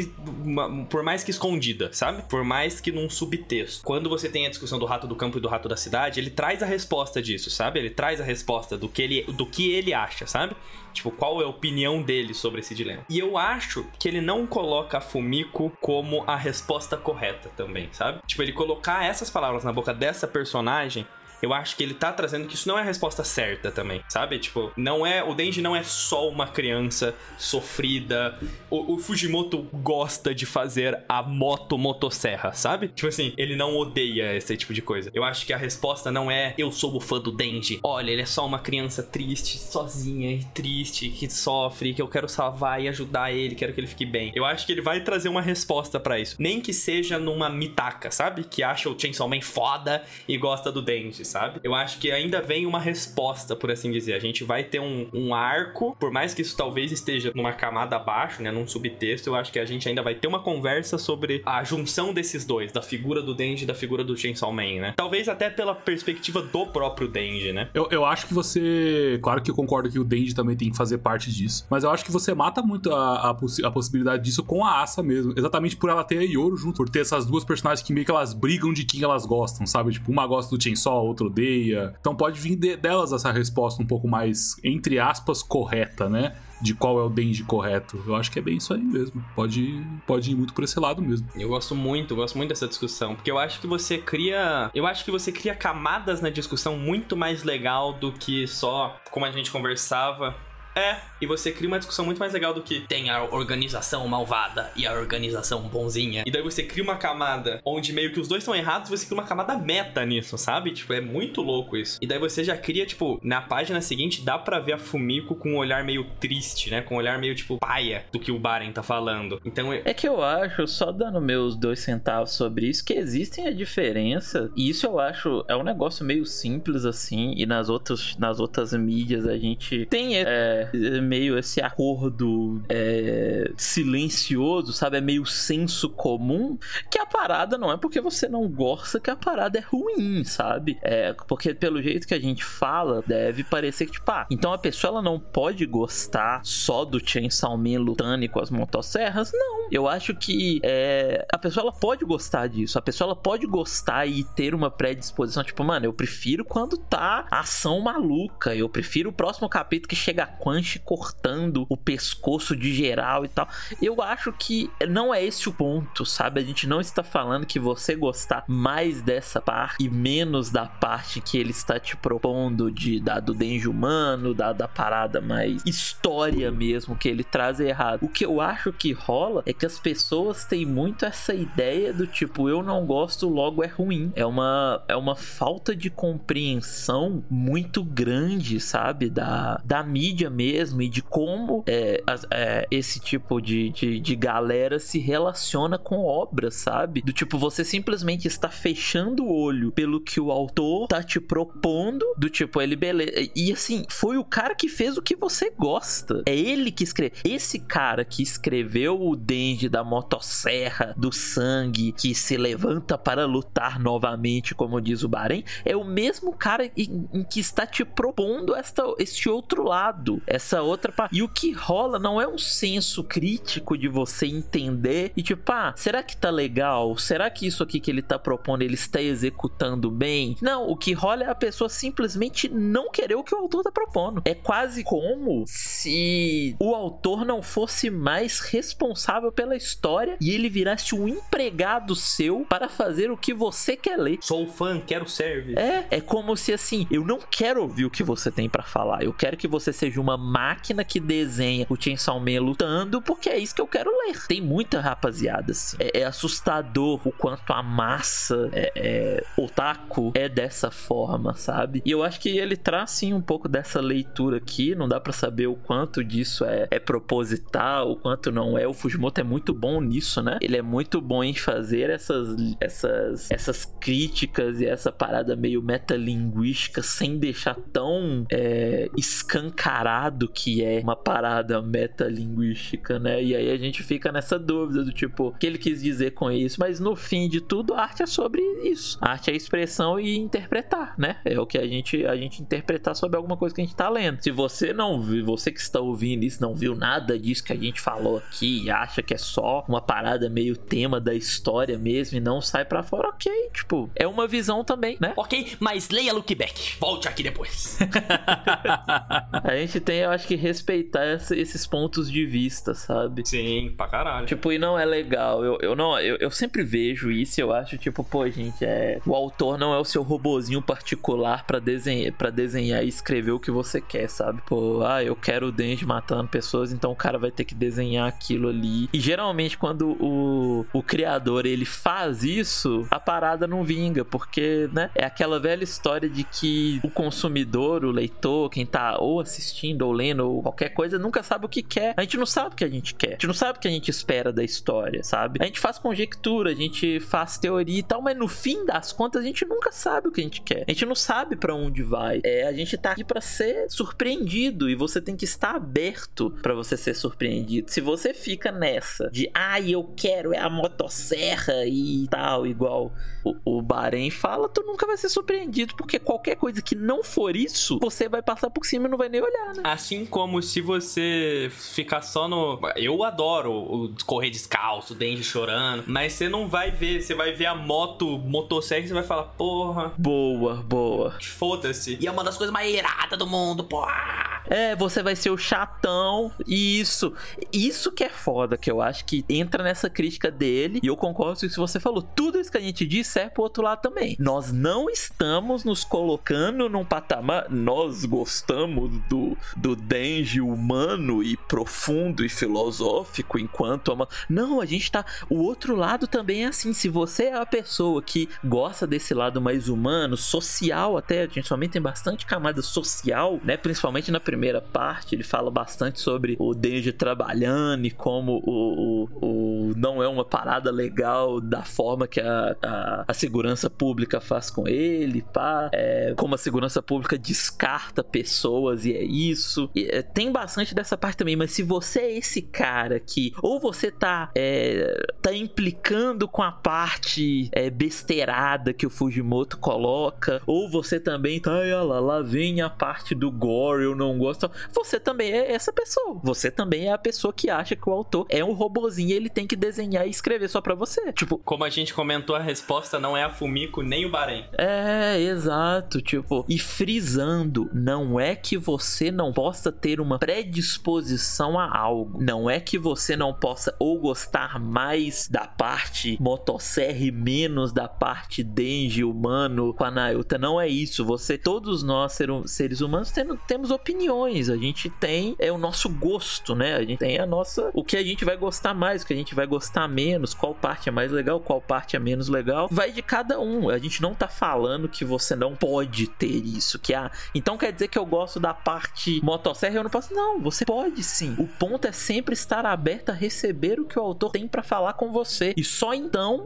uma- por mais que escondida, sabe? Por mais que num subtexto. Quando você tem a discussão do rato do campo e do rato da cidade, ele traz a resposta disso, sabe? Ele traz a resposta do que ele, do que ele acha, sabe? Tipo, qual é a opinião dele sobre esse dilema. E eu acho que ele não coloca a Fumiko como a resposta correta também, sabe? Tipo, ele colocar essas palavras na boca dessa personagem. Eu acho que ele tá trazendo que isso não é a resposta certa também, sabe? Tipo, não é. O Denji não é só uma criança sofrida. O, o Fujimoto gosta de fazer a moto motosserra, sabe? Tipo assim, ele não odeia esse tipo de coisa. Eu acho que a resposta não é eu sou o fã do Denji. Olha, ele é só uma criança triste, sozinha e triste, que sofre, que eu quero salvar e ajudar ele, quero que ele fique bem. Eu acho que ele vai trazer uma resposta pra isso. Nem que seja numa mitaka, sabe? Que acha o Chainsaw Man foda e gosta do Denji, sabe? Eu acho que ainda vem uma resposta, por assim dizer. A gente vai ter um, um arco, por mais que isso talvez esteja numa camada abaixo, né? Num subtexto, eu acho que a gente ainda vai ter uma conversa sobre a junção desses dois, da figura do Denji e da figura do Chainsaw Man, né? Talvez até pela perspectiva do próprio Denji, né? Eu, eu acho que você. Claro que eu concordo que o Denji também tem que fazer parte disso. Mas eu acho que você mata muito a, a, possi- a possibilidade disso com a Asa mesmo. Exatamente por ela ter a Yoro junto. Por ter essas duas personagens que meio que elas brigam de quem elas gostam, sabe? Tipo, uma gosta do Chainsaw, a outra odeia. Então pode vir de- delas essa resposta um pouco mais, entre aspas, correta, né? De qual é o Denji correto. Eu acho que é bem isso aí mesmo. Pode, pode ir muito por esse lado mesmo. Eu gosto muito, gosto muito dessa discussão, porque eu acho que você cria, eu acho que você cria camadas na discussão muito mais legal do que só como a gente conversava. É, e você cria uma discussão muito mais legal do que tem a organização malvada e a organização bonzinha. E daí você cria uma camada onde meio que os dois estão errados, você cria uma camada meta nisso, sabe? Tipo, é muito louco isso. E daí você já cria, tipo, na página seguinte dá pra ver a Fumiko com um olhar meio triste, né? Com um olhar meio, tipo, paia do que o Baren tá falando. Então, eu- É que eu acho, só dando meus dois centavos sobre isso, que existem a diferença. E isso eu acho é um negócio meio simples assim. E nas outras, nas outras mídias a gente tem é, é meio esse acordo é, silencioso, sabe? É meio senso comum que a parada não é porque você não gosta que a parada é ruim, sabe? É porque pelo jeito que a gente fala, deve parecer que, tipo, ah, então a pessoa ela não pode gostar só do Chainsaw Man lutando com as motosserras? Não. Eu acho que é, a pessoa ela pode gostar disso. A pessoa ela pode gostar e ter uma predisposição, tipo, mano, eu prefiro quando tá ação maluca. Eu prefiro o próximo capítulo que chega a Quanche cortando o pescoço de geral e tal. Eu acho que não é esse o ponto, sabe? A gente não está falando que você gostar mais dessa parte e menos da parte que ele está te propondo de da, do Denji humano, da, da parada mais história mesmo que ele traz errado. O que eu acho que rola é que as pessoas têm muito essa ideia do tipo, eu não gosto, logo é ruim. É uma, é uma falta de compreensão muito grande, sabe? Da, da mídia mesmo e de como é, é, esse tipo de, de, de galera se relaciona com obras, sabe? Do tipo, você simplesmente está fechando o olho pelo que o autor tá te propondo, do tipo, ele beleza. E assim, foi o cara que fez o que você gosta. É ele que escreveu. Esse cara que escreveu o Denji da motosserra, do sangue, que se levanta para lutar novamente, como diz o Bahrein, é o mesmo cara em, em que está te propondo esta, este outro lado, essa outra parte. E o que rola não é um senso crítico de você entender e tipo, ah, será que tá legal? Será que isso aqui que ele tá propondo ele está executando bem? Não, o que rola é a pessoa simplesmente não querer o que o autor tá propondo. É quase como se o autor não fosse mais responsável pela história e ele virasse um empregado seu para fazer o que você quer ler. Sou fã, quero servir. É, é como se assim, eu não quero ouvir o que você tem para falar. Eu quero que você seja uma máquina que desenha o Chainsaw Man lutando, porque é isso que eu quero ler. Tem muita rapaziada assim. É, é assustador o quanto a massa é, é, otaku é dessa forma, sabe? E eu acho que ele traz sim um pouco dessa leitura aqui. Não dá para saber o quanto disso é, é proposital, o quanto não é. O Fujimoto é muito bom nisso, né? Ele é muito bom em fazer essas, essas, essas críticas e essa parada meio metalinguística sem deixar tão é, escancarado que é uma parada metalinguística, né? E aí a gente fica nessa dúvida do tipo, o que ele quis dizer com isso? Mas no fim de tudo, a arte é sobre isso. A arte é expressão e interpretar, né? É o que a gente, a gente interpretar sobre alguma coisa que a gente tá lendo. Se você não viu, você que está ouvindo isso, não viu nada disso que a gente falou aqui e acha que é só uma parada meio tema da história mesmo e não sai para fora, ok. Tipo, é uma visão também, né? Ok, mas leia Look Back. Volte aqui depois. a gente tem, eu acho que, respeitar essa, esses pontos de vista, sabe? Sim, pra caralho. Tipo, e não é legal. Eu, eu não, eu, eu sempre vejo isso e eu acho, tipo, pô, gente, é. O autor não é o seu robozinho particular para desenhar, para desenhar e escrever o que você quer, sabe? Pô, ah, eu quero o Denji matando pessoas, então o cara vai ter que desenhar aquilo ali. E geralmente, quando o, o criador ele faz isso, a parada não vinga, porque, né? É aquela velha história de que o consumidor, o leitor, quem tá ou assistindo ou lendo ou qualquer coisa, nunca sabe o que quer. A gente não sabe o que a gente quer. A gente não sabe o que a gente espera da história, sabe? A gente faz conjectura, a gente faz teoria e tal, mas no fim das contas a gente nunca sabe o que a gente quer. A gente não sabe para onde vai. É, a gente tá aqui para ser surpreendido e você tem que estar aberto para você ser surpreendido. Se você fica nessa de, ai, ah, eu quero é a motosserra e tal, igual o, o Bahrein fala, tu nunca vai ser surpreendido, porque qualquer coisa que não for isso, você vai passar por cima e não vai nem olhar, né? Assim como se você ficar só no. Eu adoro o correr descalço, o Denji chorando, mas você não vai ver, você vai ver a moto, motosserra e você vai falar, porra. Boa, boa. Foda-se. E é uma das coisas mais iradas do mundo, porra. É, você vai ser o chatão. E isso. Isso que é foda, que eu acho que entra nessa crítica dele. E eu concordo com o que você falou. Tudo isso que a gente disse é pro outro lado também. Nós não estamos nos colocando num patamar. Nós gostamos do, do Denji humano e profundo e filosófico enquanto. Não, a gente tá. O outro lado também é assim. Se você é a pessoa que gosta desse lado mais humano, social até, a gente somente tem bastante camada social, né? Principalmente na primeira parte, ele fala bastante sobre o Denji trabalhando e como o, o, o não é uma parada legal da forma que a, a, a segurança pública faz com ele, pá. É, como a segurança pública descarta pessoas e é isso. E, é, tem bastante dessa parte também, mas se você é esse cara que ou você tá, é, tá implicando com a parte é, besteirada que o Fujimoto coloca, ou você também tá, olha lá, lá vem a parte do gore, eu não gosto. Você também é essa pessoa. Você também é a pessoa que acha que o autor é um robozinho e ele tem que desenhar e escrever só pra você. Tipo, como a gente comentou, a resposta não é a Fumiko nem o Bahrein. É, exato, tipo, e frisando, não é que você não possa ter uma predisposição a algo, não é que você não possa ou gostar mais da parte motosserra menos da parte Denji humano com a Nayuta, não é isso, você, todos nós seres humanos temos, temos opiniões, a gente tem é o nosso gosto, né, a gente tem a nossa, o que a gente vai gostar mais, o que a gente vai gostar menos, qual parte é mais legal, qual parte é menos legal, vai de cada um, a gente não tá falando que você não pode ter isso, que ah, então quer dizer que eu gosto da parte motosserra eu não posso, não, você pode sim, o ponto é sempre estar aberto a receber o que o autor tem para falar com você, e só então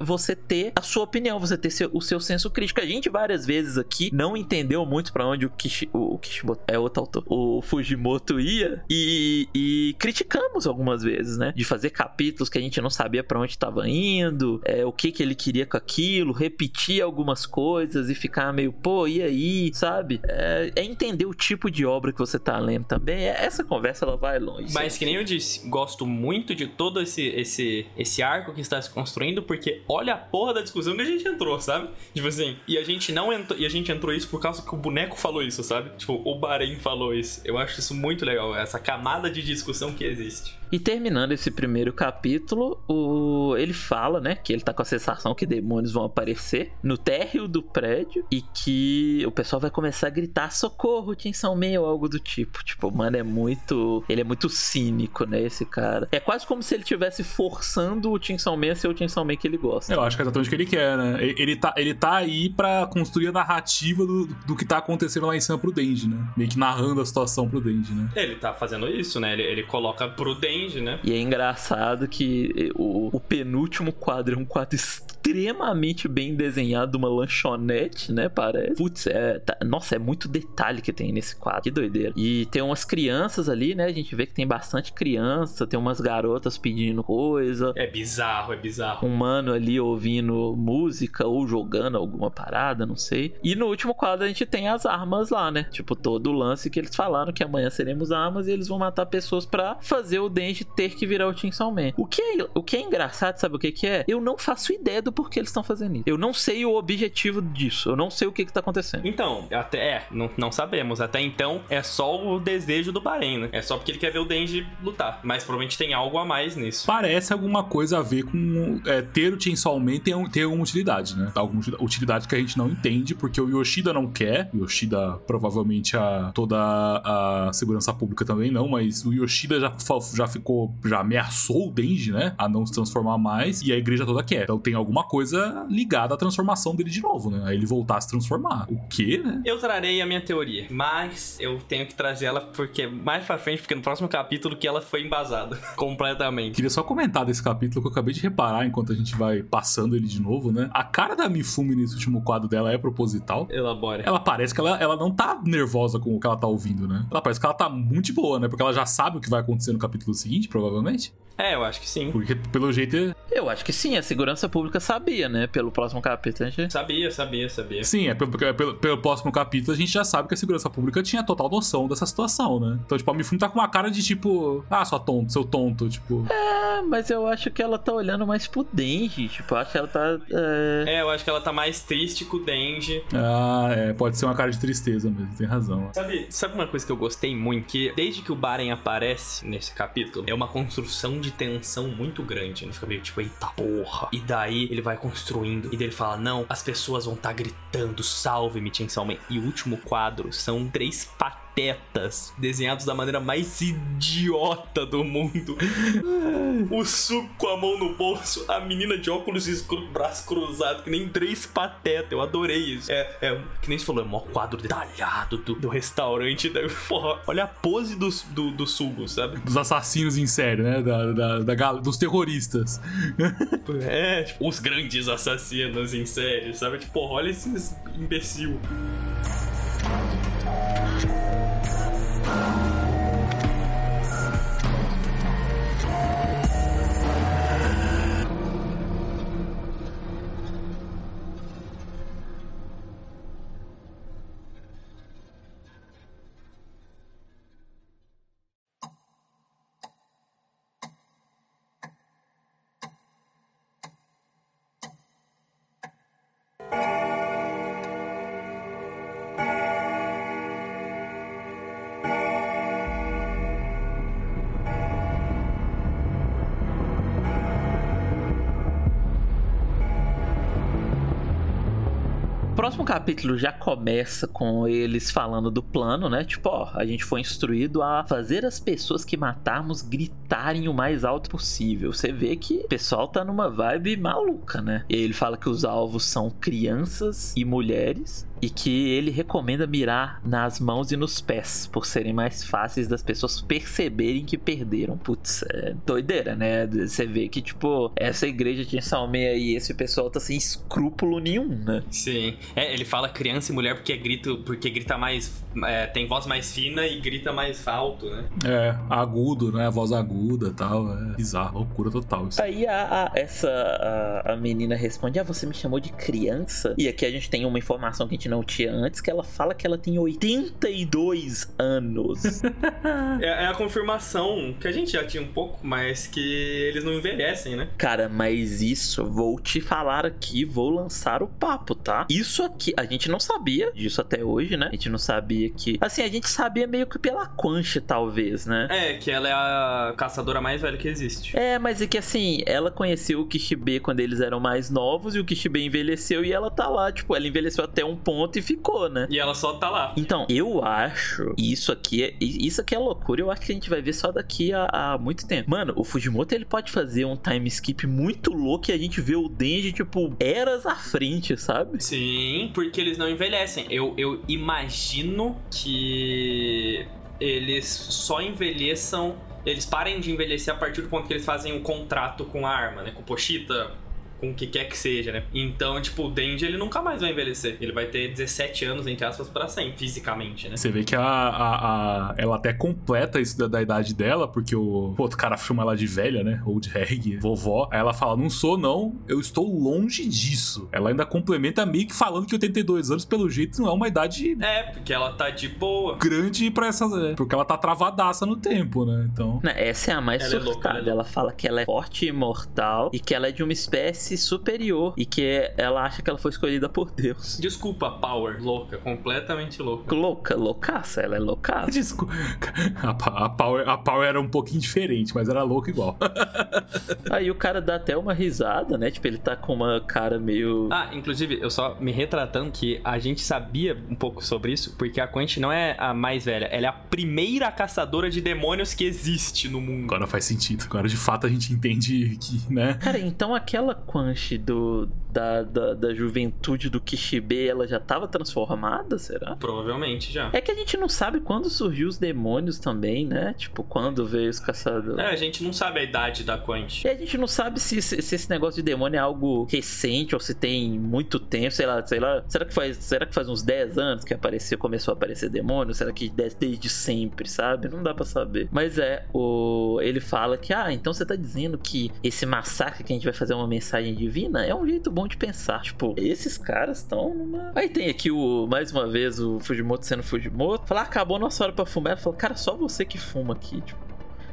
você ter a sua opinião, você ter seu, o seu senso crítico, a gente várias vezes aqui não entendeu muito para onde o, Kishi, o, o Kishimoto, é outro autor, o Fujimoto ia, e, e criticamos algumas vezes, né, de fazer capítulos que a gente não sabia para onde estava indo, é, o que que ele queria com aquilo, repetir algumas coisas e ficar meio, pô, e aí, sabe? É, é entender o tipo de obra que você tá também. É, essa conversa ela vai longe. Mas que nem eu disse, gosto muito de todo esse, esse, esse arco que está se construindo, porque olha a porra da discussão que a gente entrou, sabe? Tipo assim, e a gente não entrou, e a gente entrou isso por causa que o boneco falou isso, sabe? Tipo, o Bahrein falou isso. Eu acho isso muito legal, essa camada de discussão que existe. E terminando esse primeiro capítulo, o... ele fala, né, que ele tá com a sensação que demônios vão aparecer no térreo do prédio e que o pessoal vai começar a gritar socorro, Tinção meio ou algo do tipo. Tipo, mano, é muito, ele é muito cínico, né, esse cara. É quase como se ele estivesse forçando o Tinção Man a ser o Tinção Man que ele gosta. Eu acho que é exatamente o que ele quer, né? Ele tá, ele tá aí para construir a narrativa do, do que tá acontecendo lá em cima pro Denji, né? Meio que narrando a situação pro Denji, né? Ele tá fazendo isso, né? Ele, ele coloca pro Denji né? E é engraçado que o, o penúltimo quadro é um quadro extremamente bem desenhado, uma lanchonete, né? Parece. Putz, é, tá, nossa, é muito detalhe que tem nesse quadro. Que doideira. E tem umas crianças ali, né? A gente vê que tem bastante criança, tem umas garotas pedindo coisa. É bizarro, é bizarro. Um mano ali ouvindo música ou jogando alguma parada, não sei. E no último quadro a gente tem as armas lá, né? Tipo, todo o lance que eles falaram que amanhã seremos armas e eles vão matar pessoas para fazer o dente ter que virar o Chainsaw Man. O que é, o que é engraçado, sabe o que, que é? Eu não faço ideia do porquê eles estão fazendo isso. Eu não sei o objetivo disso. Eu não sei o que, que tá acontecendo. Então, até é, não, não sabemos. Até então é só o desejo do Bahrein, né? É só porque ele quer ver o Denji lutar. Mas provavelmente tem algo a mais nisso. Parece alguma coisa a ver com é, ter o Chainsaw Man ter, ter alguma utilidade, né? Alguma utilidade que a gente não entende, porque o Yoshida não quer. Yoshida, provavelmente, a, toda a, segurança pública também não, mas o Yoshida já, já ficou ficou, já ameaçou o Denji, né? A não se transformar mais. E a igreja toda quer. Então tem alguma coisa ligada à transformação dele de novo, né? A ele voltar a se transformar. O quê, né? Eu trarei a minha teoria, mas eu tenho que trazer ela porque mais pra frente, porque no próximo capítulo que ela foi embasada completamente. Queria só comentar desse capítulo que eu acabei de reparar enquanto a gente vai passando ele de novo, né? A cara da Mifumi nesse último quadro dela é proposital. Elabora. Ela parece que ela, ela não tá nervosa com o que ela tá ouvindo, né? Ela parece que ela tá muito boa, né? Porque ela já sabe o que vai acontecer no capítulo seguinte provavelmente. É, eu acho que sim. Porque, pelo jeito. Eu acho que sim, a segurança pública sabia, né? Pelo próximo capítulo. A gente... Sabia, sabia, sabia. Sim, é pelo, pelo, pelo, próximo capítulo a gente já sabe que a segurança pública tinha total noção dessa situação, né? Então, tipo, a Mifune tá com uma cara de tipo, ah, sua tonto, seu tonto, tipo. É, mas eu acho que ela tá olhando mais pro Denji. Tipo, eu acho que ela tá. É... é, eu acho que ela tá mais triste com o Denji. Ah, é, pode ser uma cara de tristeza mesmo, tem razão. Sabe, sabe uma coisa que eu gostei muito? Que desde que o Baren aparece nesse capítulo, é uma construção de tensão muito grande. Ele fica meio tipo, eita porra. E daí ele vai construindo. E daí ele fala: Não, as pessoas vão estar tá gritando, salve-me, Chainsaw Man. E o último quadro são três patas patetas, desenhados da maneira mais idiota do mundo. o suco com a mão no bolso, a menina de óculos escuros, braço cruzado, que nem três patetas. Eu adorei isso. É, é que nem você falou, é o maior quadro detalhado do, do restaurante. Né? Porra, olha a pose do, do, do sugo, sabe? Dos assassinos em série, né? Da, da, da, dos terroristas. é, tipo, os grandes assassinos em série, sabe? Tipo, olha esses imbecil. Thank you. Próximo capítulo já começa com eles falando do plano, né? Tipo, ó, a gente foi instruído a fazer as pessoas que matarmos gritarem o mais alto possível. Você vê que o pessoal tá numa vibe maluca, né? E ele fala que os alvos são crianças e mulheres e que ele recomenda mirar nas mãos e nos pés, por serem mais fáceis das pessoas perceberem que perderam. Putz, é doideira, né? Você vê que, tipo, essa igreja de Salme aí, esse pessoal tá sem escrúpulo nenhum, né? Sim. É, ele fala criança e mulher porque grita, porque grita mais. É, tem voz mais fina e grita mais alto, né? É, agudo, né? Voz aguda e tal. É bizarro, loucura total. Isso. Aí a, a essa a, a menina responde: Ah, você me chamou de criança? E aqui a gente tem uma informação que a gente não tinha antes, que ela fala que ela tem 82 anos. é, é, a confirmação que a gente já tinha um pouco, mas que eles não envelhecem, né? Cara, mas isso, vou te falar aqui, vou lançar o papo, tá? Isso aqui, a gente não sabia disso até hoje, né? A gente não sabia que. Assim, a gente sabia meio que pela Quanche, talvez, né? É, que ela é a caçadora mais velha que existe. É, mas é que assim, ela conheceu o Kishibe quando eles eram mais novos e o Kishibe envelheceu e ela tá lá, tipo, ela envelheceu até um ponto e ficou, né? E ela só tá lá. Então, eu acho isso aqui é isso aqui é loucura. Eu acho que a gente vai ver só daqui a, a muito tempo. Mano, o Fujimoto ele pode fazer um time skip muito louco e a gente vê o Denji tipo eras à frente, sabe? Sim, porque eles não envelhecem. Eu, eu imagino que eles só envelheçam eles parem de envelhecer a partir do ponto que eles fazem um contrato com a arma, né? Com o Pochita, com o que quer que seja, né? Então, tipo, o Denji, ele nunca mais vai envelhecer. Ele vai ter 17 anos, entre aspas, pra sempre, fisicamente, né? Você vê que a, a, a ela até completa isso da, da, idade dela, porque o outro cara chama ela de velha, né? Ou de reggae, vovó. Aí ela fala, não sou não, eu estou longe disso. Ela ainda complementa meio que falando que 82 anos, pelo jeito, não é uma idade... É, porque ela tá de boa. Grande pra essas... É, porque ela tá travadaça no tempo, né? Então... Essa é a mais ela surtada. É louca, ela, ela fala que ela é forte e imortal e que ela é de uma espécie superior e que ela acha que ela foi escolhida por Deus. Desculpa, Power, louca, completamente louca. Louca, loucaça, ela é loucaça. Desculpa. A, a, Power, a Power era um pouquinho diferente, mas era louca igual. Aí o cara dá até uma risada, né? Tipo, ele tá com uma cara meio. Ah, inclusive, eu só me retratando que a gente sabia um pouco sobre isso, porque a Quentin não é a mais velha, ela é a primeira caçadora de demônios que existe no mundo. Agora faz sentido. Agora de fato a gente entende que, né? Cara, então aquela Quentin do, da, da, da, juventude do Kishibe, ela já estava transformada, será? Provavelmente já. É que a gente não sabe quando surgiu os demônios também, né? Tipo, quando veio os caçadores. É, a gente não sabe a idade da Quentin. E a gente não sabe se, se, se, esse negócio de demônio é algo recente ou se tem muito tempo, sei lá, sei lá. Será que faz, será que faz uns 10 anos que apareceu, começou a aparecer demônio? Será que desde, desde sempre, sabe? Não dá para saber. Mas é, o ele fala que, ah, então você tá dizendo que esse massacre que a gente vai fazer uma mensagem divina é um jeito bom de pensar. Tipo, esses caras estão numa. Aí tem aqui o, mais uma vez, o Fujimoto sendo Fujimoto. Falar, ah, acabou nossa hora pra fumar. Falou, cara, só você que fuma aqui, tipo.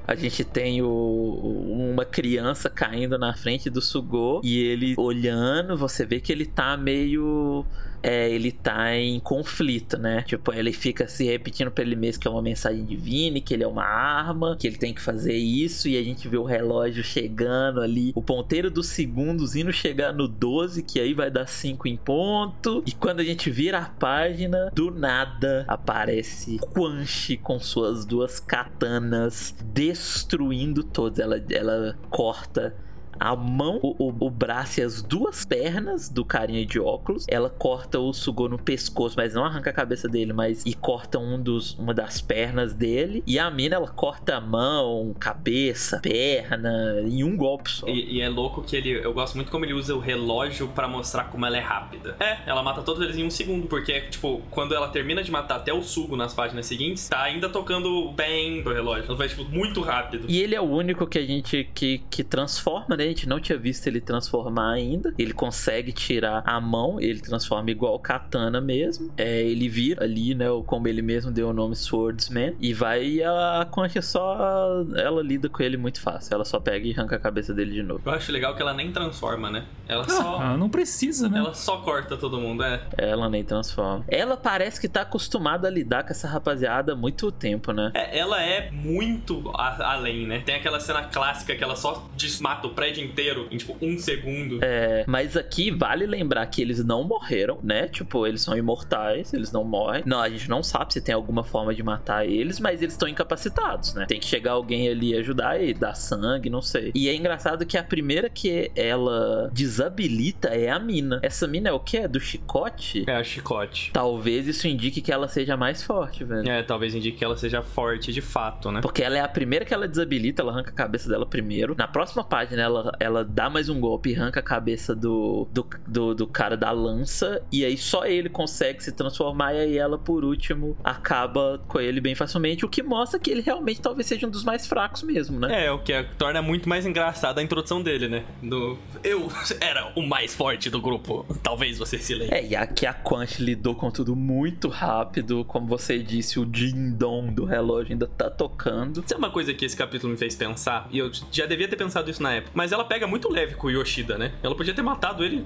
A gente tem o, uma criança caindo na frente do Sugô e ele olhando, você vê que ele tá meio é, ele tá em conflito, né? Tipo, ele fica se repetindo pra ele mesmo que é uma mensagem divina, que ele é uma arma, que ele tem que fazer isso, e a gente vê o relógio chegando ali, o ponteiro dos segundos indo chegar no 12, que aí vai dar 5 em ponto. E quando a gente vira a página, do nada aparece Quan Chi com suas duas katanas destruindo todos. Ela, ela corta a mão, o, o, o, braço e as duas pernas do carinha de óculos. Ela corta o Sugô no pescoço, mas não arranca a cabeça dele, mas e corta um dos, uma das pernas dele. E a mina, ela corta a mão, cabeça, perna, em um golpe só. E, e é louco que ele. Eu gosto muito como ele usa o relógio para mostrar como ela é rápida. É, ela mata todos eles em um segundo, porque, tipo, quando ela termina de matar até o Sugo nas páginas seguintes, tá ainda tocando bem do relógio. Ela vai, tipo, muito rápido. E ele é o único que a gente que, que transforma, né? Gente não tinha visto ele transformar ainda. Ele consegue tirar a mão, ele transforma igual katana mesmo. É, ele vira ali, né? Como ele mesmo deu o nome Swordsman. E vai e a Concha só. Ela lida com ele muito fácil. Ela só pega e arranca a cabeça dele de novo. Eu acho legal que ela nem transforma, né? Ela só. Ah, não precisa, né? Ela só corta todo mundo, é. Ela nem transforma. Ela parece que tá acostumada a lidar com essa rapaziada há muito tempo, né? É, ela é muito a, além, né? Tem aquela cena clássica que ela só desmata o prédio inteiro em tipo um segundo. É, mas aqui vale lembrar que eles não morreram, né? Tipo, eles são imortais, eles não morrem. Não, a gente não sabe se tem alguma forma de matar eles, mas eles estão incapacitados, né? Tem que chegar alguém ali e ajudar e dar sangue, não sei. E é engraçado que a primeira que ela desabilita é a mina. Essa mina é o que? É do chicote? É, a chicote. Talvez isso indique que ela seja mais forte, velho. É, talvez indique que ela seja forte de fato, né? Porque ela é a primeira que ela desabilita, ela arranca a cabeça dela primeiro. Na próxima página, ela, ela dá mais um golpe e arranca a cabeça do, do, do, do, cara da lança. E aí só ele consegue se transformar. E aí ela, por último, acaba com ele bem facilmente. O que mostra que ele realmente talvez seja um dos mais fracos mesmo, né? É, o que torna muito mais engraçada a introdução dele, né? Do eu era o mais forte do grupo. Talvez você se lembre. É, e aqui a Quant lidou com tudo muito rápido. Como você disse, o ding-dong do relógio ainda tá tocando. Isso é uma coisa que esse capítulo me fez pensar. E eu já devia ter pensado isso na época. Mas ela pega muito leve com o Yoshida, né? Ela podia ter matado ele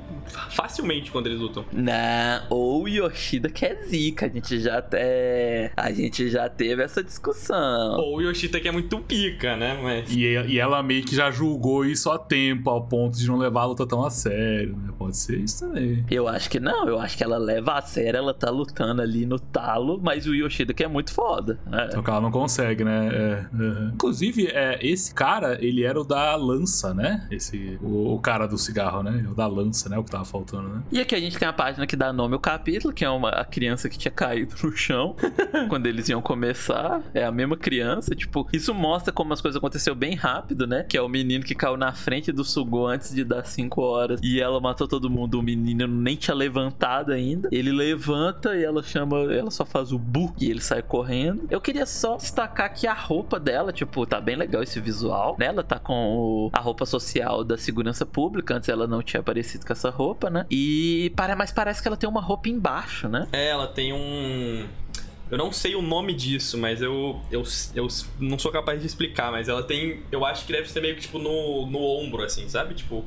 facilmente quando eles lutam. Não, ou o Yoshida que é zica. A gente já até. A gente já teve essa discussão. Ou o Yoshida que é muito pica, né? Mas... E, e ela meio que já julgou isso a tempo, ao ponto de não levar a luta tão a sério, né? Pode ser isso também. Eu acho que não, eu acho que ela leva a sério, ela tá lutando ali no talo, mas o Yoshida que é muito foda. É. Só que ela não consegue, né? É, uhum. Inclusive, é, esse cara, ele era o da lança, né? Esse, o, o, cara do cigarro, né? O da lança, né? O que tava faltando, né? E aqui a gente tem a página que dá nome ao capítulo, que é uma a criança que tinha caído no chão quando eles iam começar. É a mesma criança, tipo, isso mostra como as coisas aconteceram bem rápido, né? Que é o menino que caiu na frente do Sugô antes de dar 5 horas e ela matou todo mundo. O menino nem tinha levantado ainda. Ele levanta e ela chama, ela só faz o bu e ele sai correndo. Eu queria só destacar que a roupa dela, tipo, tá bem legal esse visual, né? Ela tá com o, a roupa social da segurança pública, antes ela não tinha aparecido com essa roupa, né? E para, mas parece que ela tem uma roupa embaixo, né? É, ela tem um eu não sei o nome disso, mas eu, eu, eu não sou capaz de explicar, mas ela tem. Eu acho que deve ser meio que tipo no, no ombro, assim, sabe? Tipo,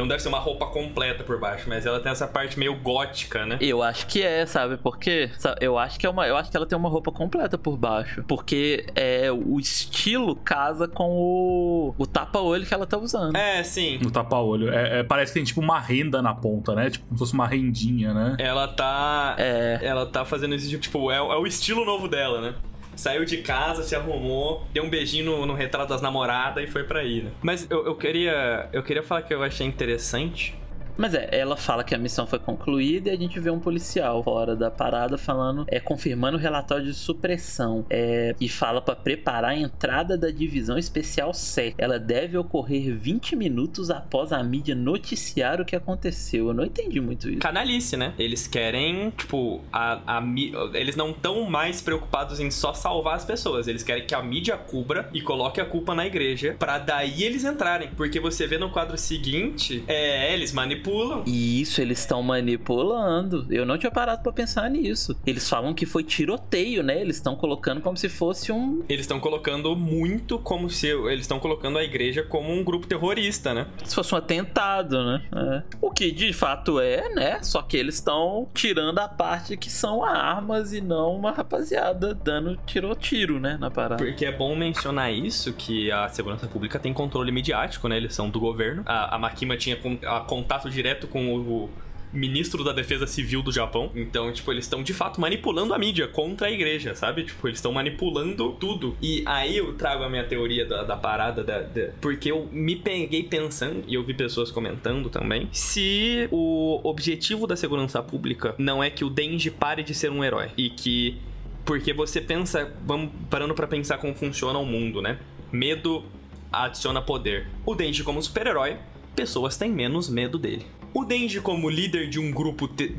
não deve ser uma roupa completa por baixo, mas ela tem essa parte meio gótica, né? Eu acho que é, sabe? Porque eu acho que é uma, eu acho que ela tem uma roupa completa por baixo, porque é o estilo casa com o, o tapa-olho que ela tá usando. É, sim. O tapa-olho. É, é, parece que tem tipo uma renda na ponta, né? Tipo como se fosse uma rendinha, né? Ela tá, é. ela tá fazendo esse tipo, tipo é, é o estilo novo dela, né? Saiu de casa, se arrumou, deu um beijinho no, no retrato das namoradas e foi pra ir, né? Mas eu, eu, queria, eu queria falar que eu achei interessante mas é, ela fala que a missão foi concluída e a gente vê um policial fora da parada falando, é confirmando o relatório de supressão é, e fala para preparar a entrada da divisão especial 7. Ela deve ocorrer 20 minutos após a mídia noticiar o que aconteceu. Eu não entendi muito isso. Canalice, né? Eles querem, tipo, a, a eles não estão mais preocupados em só salvar as pessoas. Eles querem que a mídia cubra e coloque a culpa na igreja para daí eles entrarem. Porque você vê no quadro seguinte, é, eles manipulam manipulam. E isso, eles estão manipulando. Eu não tinha parado pra pensar nisso. Eles falam que foi tiroteio, né? Eles estão colocando como se fosse um. Eles estão colocando muito como se. Eles estão colocando a igreja como um grupo terrorista, né? Se fosse um atentado, né? É. O que de fato é, né? Só que eles estão tirando a parte que são armas e não uma rapaziada dando tiro tiro, né? Na parada. Porque é bom mencionar isso, que a segurança pública tem controle midiático, né? Eles são do governo. A, a Makima tinha a contato direto com o, ministro da defesa civil do Japão. Então, tipo, eles estão de fato manipulando a mídia contra a igreja, sabe? Tipo, eles estão manipulando tudo. E aí eu trago a minha teoria da, da parada, da, da- porque eu me peguei pensando, e eu vi pessoas comentando também, se o objetivo da segurança pública não é que o Denji pare de ser um herói. E que porque você pensa, vamos parando pra pensar como funciona o mundo, né? Medo adiciona poder. O Denji como super-herói, pessoas têm menos medo dele. O Denji como líder de um grupo te-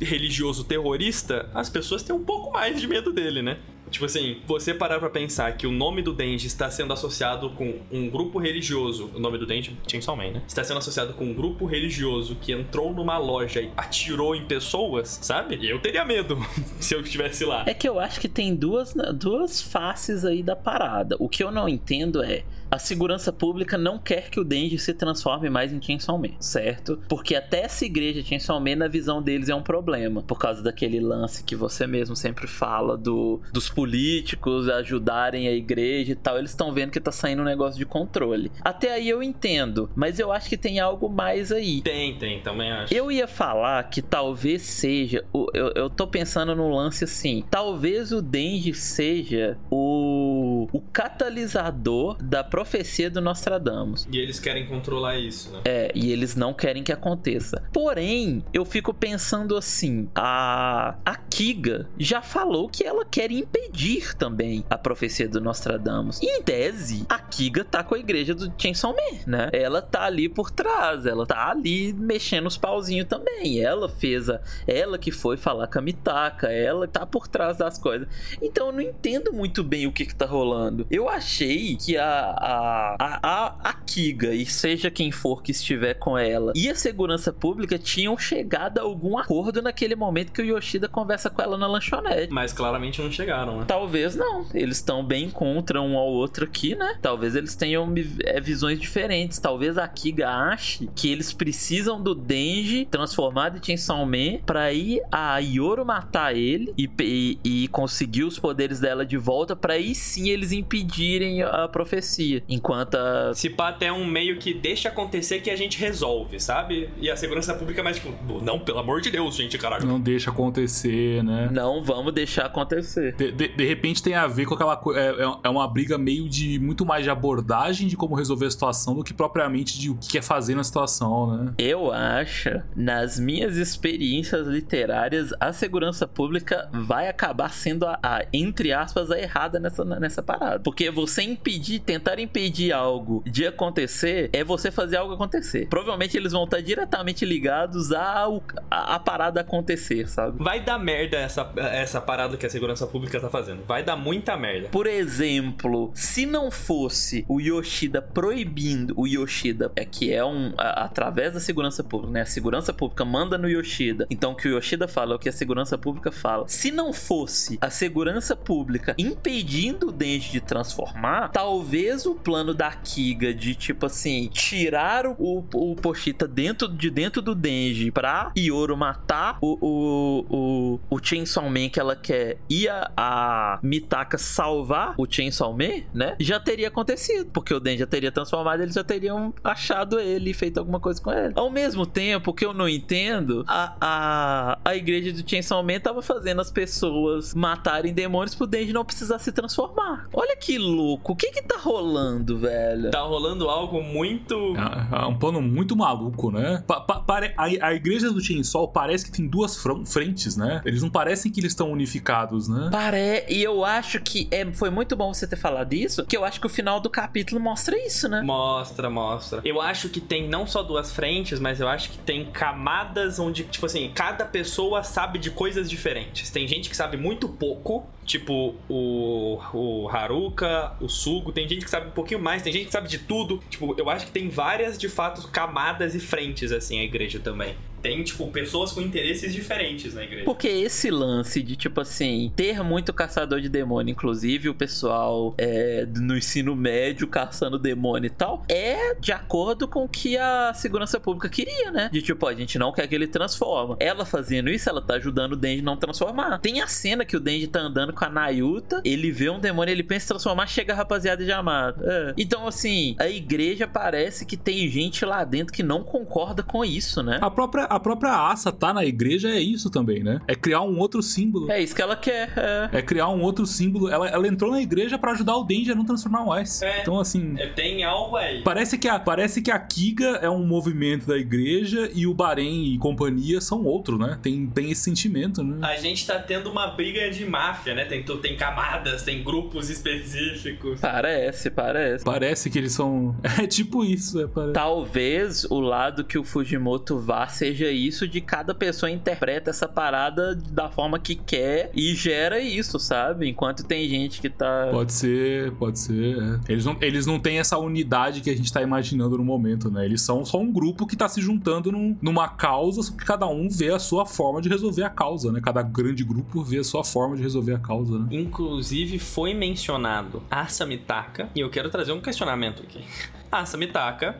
religioso terrorista, as pessoas têm um pouco mais de medo dele, né? Tipo assim, você parar pra pensar que o nome do Denji está sendo associado com um grupo religioso. O nome do Denji, Chainsaw Man, né? Está sendo associado com um grupo religioso que entrou numa loja e atirou em pessoas, sabe? Eu teria medo se eu estivesse lá. É que eu acho que tem duas, duas faces aí da parada. O que eu não entendo é. A segurança pública não quer que o Denji se transforme mais em Chainsaw Man, certo? Porque até essa igreja Chainsaw Man, na visão deles, é um problema. Por causa daquele lance que você mesmo sempre fala do, dos políticos ajudarem a igreja e tal. Eles estão vendo que tá saindo um negócio de controle. Até aí eu entendo, mas eu acho que tem algo mais aí. Tem, tem, também acho. Eu ia falar que talvez seja. Eu, eu tô pensando no lance assim. Talvez o Denji seja o, o catalisador da profecia do Nostradamus. E eles querem controlar isso, né? É, e eles não querem que aconteça. Porém, eu fico pensando assim: a, a Kiga já falou que ela quer impedir também a profecia do Nostradamus. E em tese, a Kiga tá com a igreja do Chainsaw Man, né? Ela tá ali por trás, ela tá ali mexendo os pauzinhos também. Ela fez a. Ela que foi falar com a Mitaka, ela tá por trás das coisas. Então eu não entendo muito bem o que que tá rolando. Eu achei que a, a, a, a, Kiga, e seja quem for que estiver com ela, e a segurança pública tinham chegado a algum acordo naquele momento que o Yoshida conversa com ela na lanchonete. Mas claramente não chegaram, né? Talvez não. Eles estão bem contra um ao outro aqui, né? Talvez eles tenham é, visões diferentes. Talvez a Kiga ache que eles precisam do Denji transformado em Chainsaw Man pra ir a Yoro matar ele e, e, e conseguir os poderes dela de volta pra aí sim eles impedirem a profecia. Enquanto a Se pá até um meio que deixa acontecer que a gente resolve, sabe? E a segurança pública é mais tipo, não, pelo amor de Deus, gente, caralho. Não deixa acontecer, né? não vamos deixar acontecer. De, de- de repente tem a ver com aquela coisa. É, é- é uma briga meio de muito mais de abordagem de como resolver a situação do que propriamente de o que é fazer na situação, né? Eu acho, nas minhas experiências literárias, a segurança pública vai acabar sendo a, a, entre aspas, a errada nessa, nessa parada. Porque você impedir, tentar impedir algo de acontecer, é você fazer algo acontecer. Provavelmente eles vão estar diretamente ligados ao, a, a parada acontecer, sabe? Vai dar merda essa, essa parada que a segurança pública tá fazendo. Vai dar muita merda. Por exemplo, se não fosse o Yoshida proibindo o Yoshida, é que é um a- através da segurança pública, né? A segurança pública manda no Yoshida. Então o que o Yoshida fala é o que a segurança pública fala. Se não fosse a segurança pública impedindo o Denji de transformar, talvez o plano da Kiga de tipo assim, tirar o, o, Pochita dentro de dentro do Denji pra Yoro matar o, o, o, o Chainsaw Man que ela quer e a, a Mitaka salvar o Chainsaw Man, né? Já teria acontecido. Porque o Den já teria transformado, eles já teriam achado ele e feito alguma coisa com ele. Ao mesmo tempo que eu não entendo, a, a, a igreja do Chainsaw Man tava fazendo as pessoas matarem demônios pro Denji não precisar se transformar. Olha que louco. O que que tá rolando, velho? Tá rolando algo muito. É, é um plano muito maluco, né? Pa- pa- pare- a, a igreja do Chainsaw parece que tem duas fron- frentes, né? Eles não parecem que eles estão unificados, né? Pare... E eu acho que é, foi muito bom você ter falado isso, que eu acho que o final do capítulo mostra isso, né? Mostra, mostra. Eu acho que tem não só duas frentes, mas eu acho que tem camadas onde, tipo assim, cada pessoa sabe de coisas diferentes. Tem gente que sabe muito pouco, Tipo, o, o Haruka, o Sugo, tem gente que sabe um pouquinho mais, tem gente que sabe de tudo. Tipo, eu acho que tem várias, de fato, camadas e frentes, assim, a igreja também tem, tipo, pessoas com interesses diferentes na igreja. Porque esse lance de, tipo assim, ter muito caçador de demônio, inclusive o pessoal é, no ensino médio caçando demônio e tal, é de acordo com o que a segurança pública queria, né? De tipo, a gente não quer que ele transforma. Ela fazendo isso, ela tá ajudando o Denji não transformar. Tem a cena que o Denji tá andando com a Nayuta, ele vê um demônio, ele pensa em transformar, chega a rapaziada de amado. É. Então, assim, a igreja parece que tem gente lá dentro que não concorda com isso, né? A própria, a própria Asa tá na igreja é isso também, né? É criar um outro símbolo. É isso que ela quer. É, é criar um outro símbolo. Ela, ela entrou na igreja para ajudar o Denji a não transformar mais. É. Então, assim. É, tem algo aí. Parece que, a, parece que a Kiga é um movimento da igreja e o Bahrein e companhia são outro, né? Tem, tem esse sentimento, né? A gente tá tendo uma briga de máfia, né? Tem, tem camadas, tem grupos específicos. Parece, parece. Parece que eles são. É tipo isso, é, parece. Talvez o lado que o Fujimoto vá seja isso de cada pessoa interpreta essa parada da forma que quer e gera isso, sabe? Enquanto tem gente que tá. Pode ser, pode ser. É. Eles, não, eles não têm essa unidade que a gente tá imaginando no momento, né? Eles são só um grupo que tá se juntando num, numa causa, só que cada um vê a sua forma de resolver a causa, né? Cada grande grupo vê a sua forma de resolver a causa, né? Inclusive foi mencionado a Samitaka, e eu quero trazer um questionamento aqui. A Samitaka,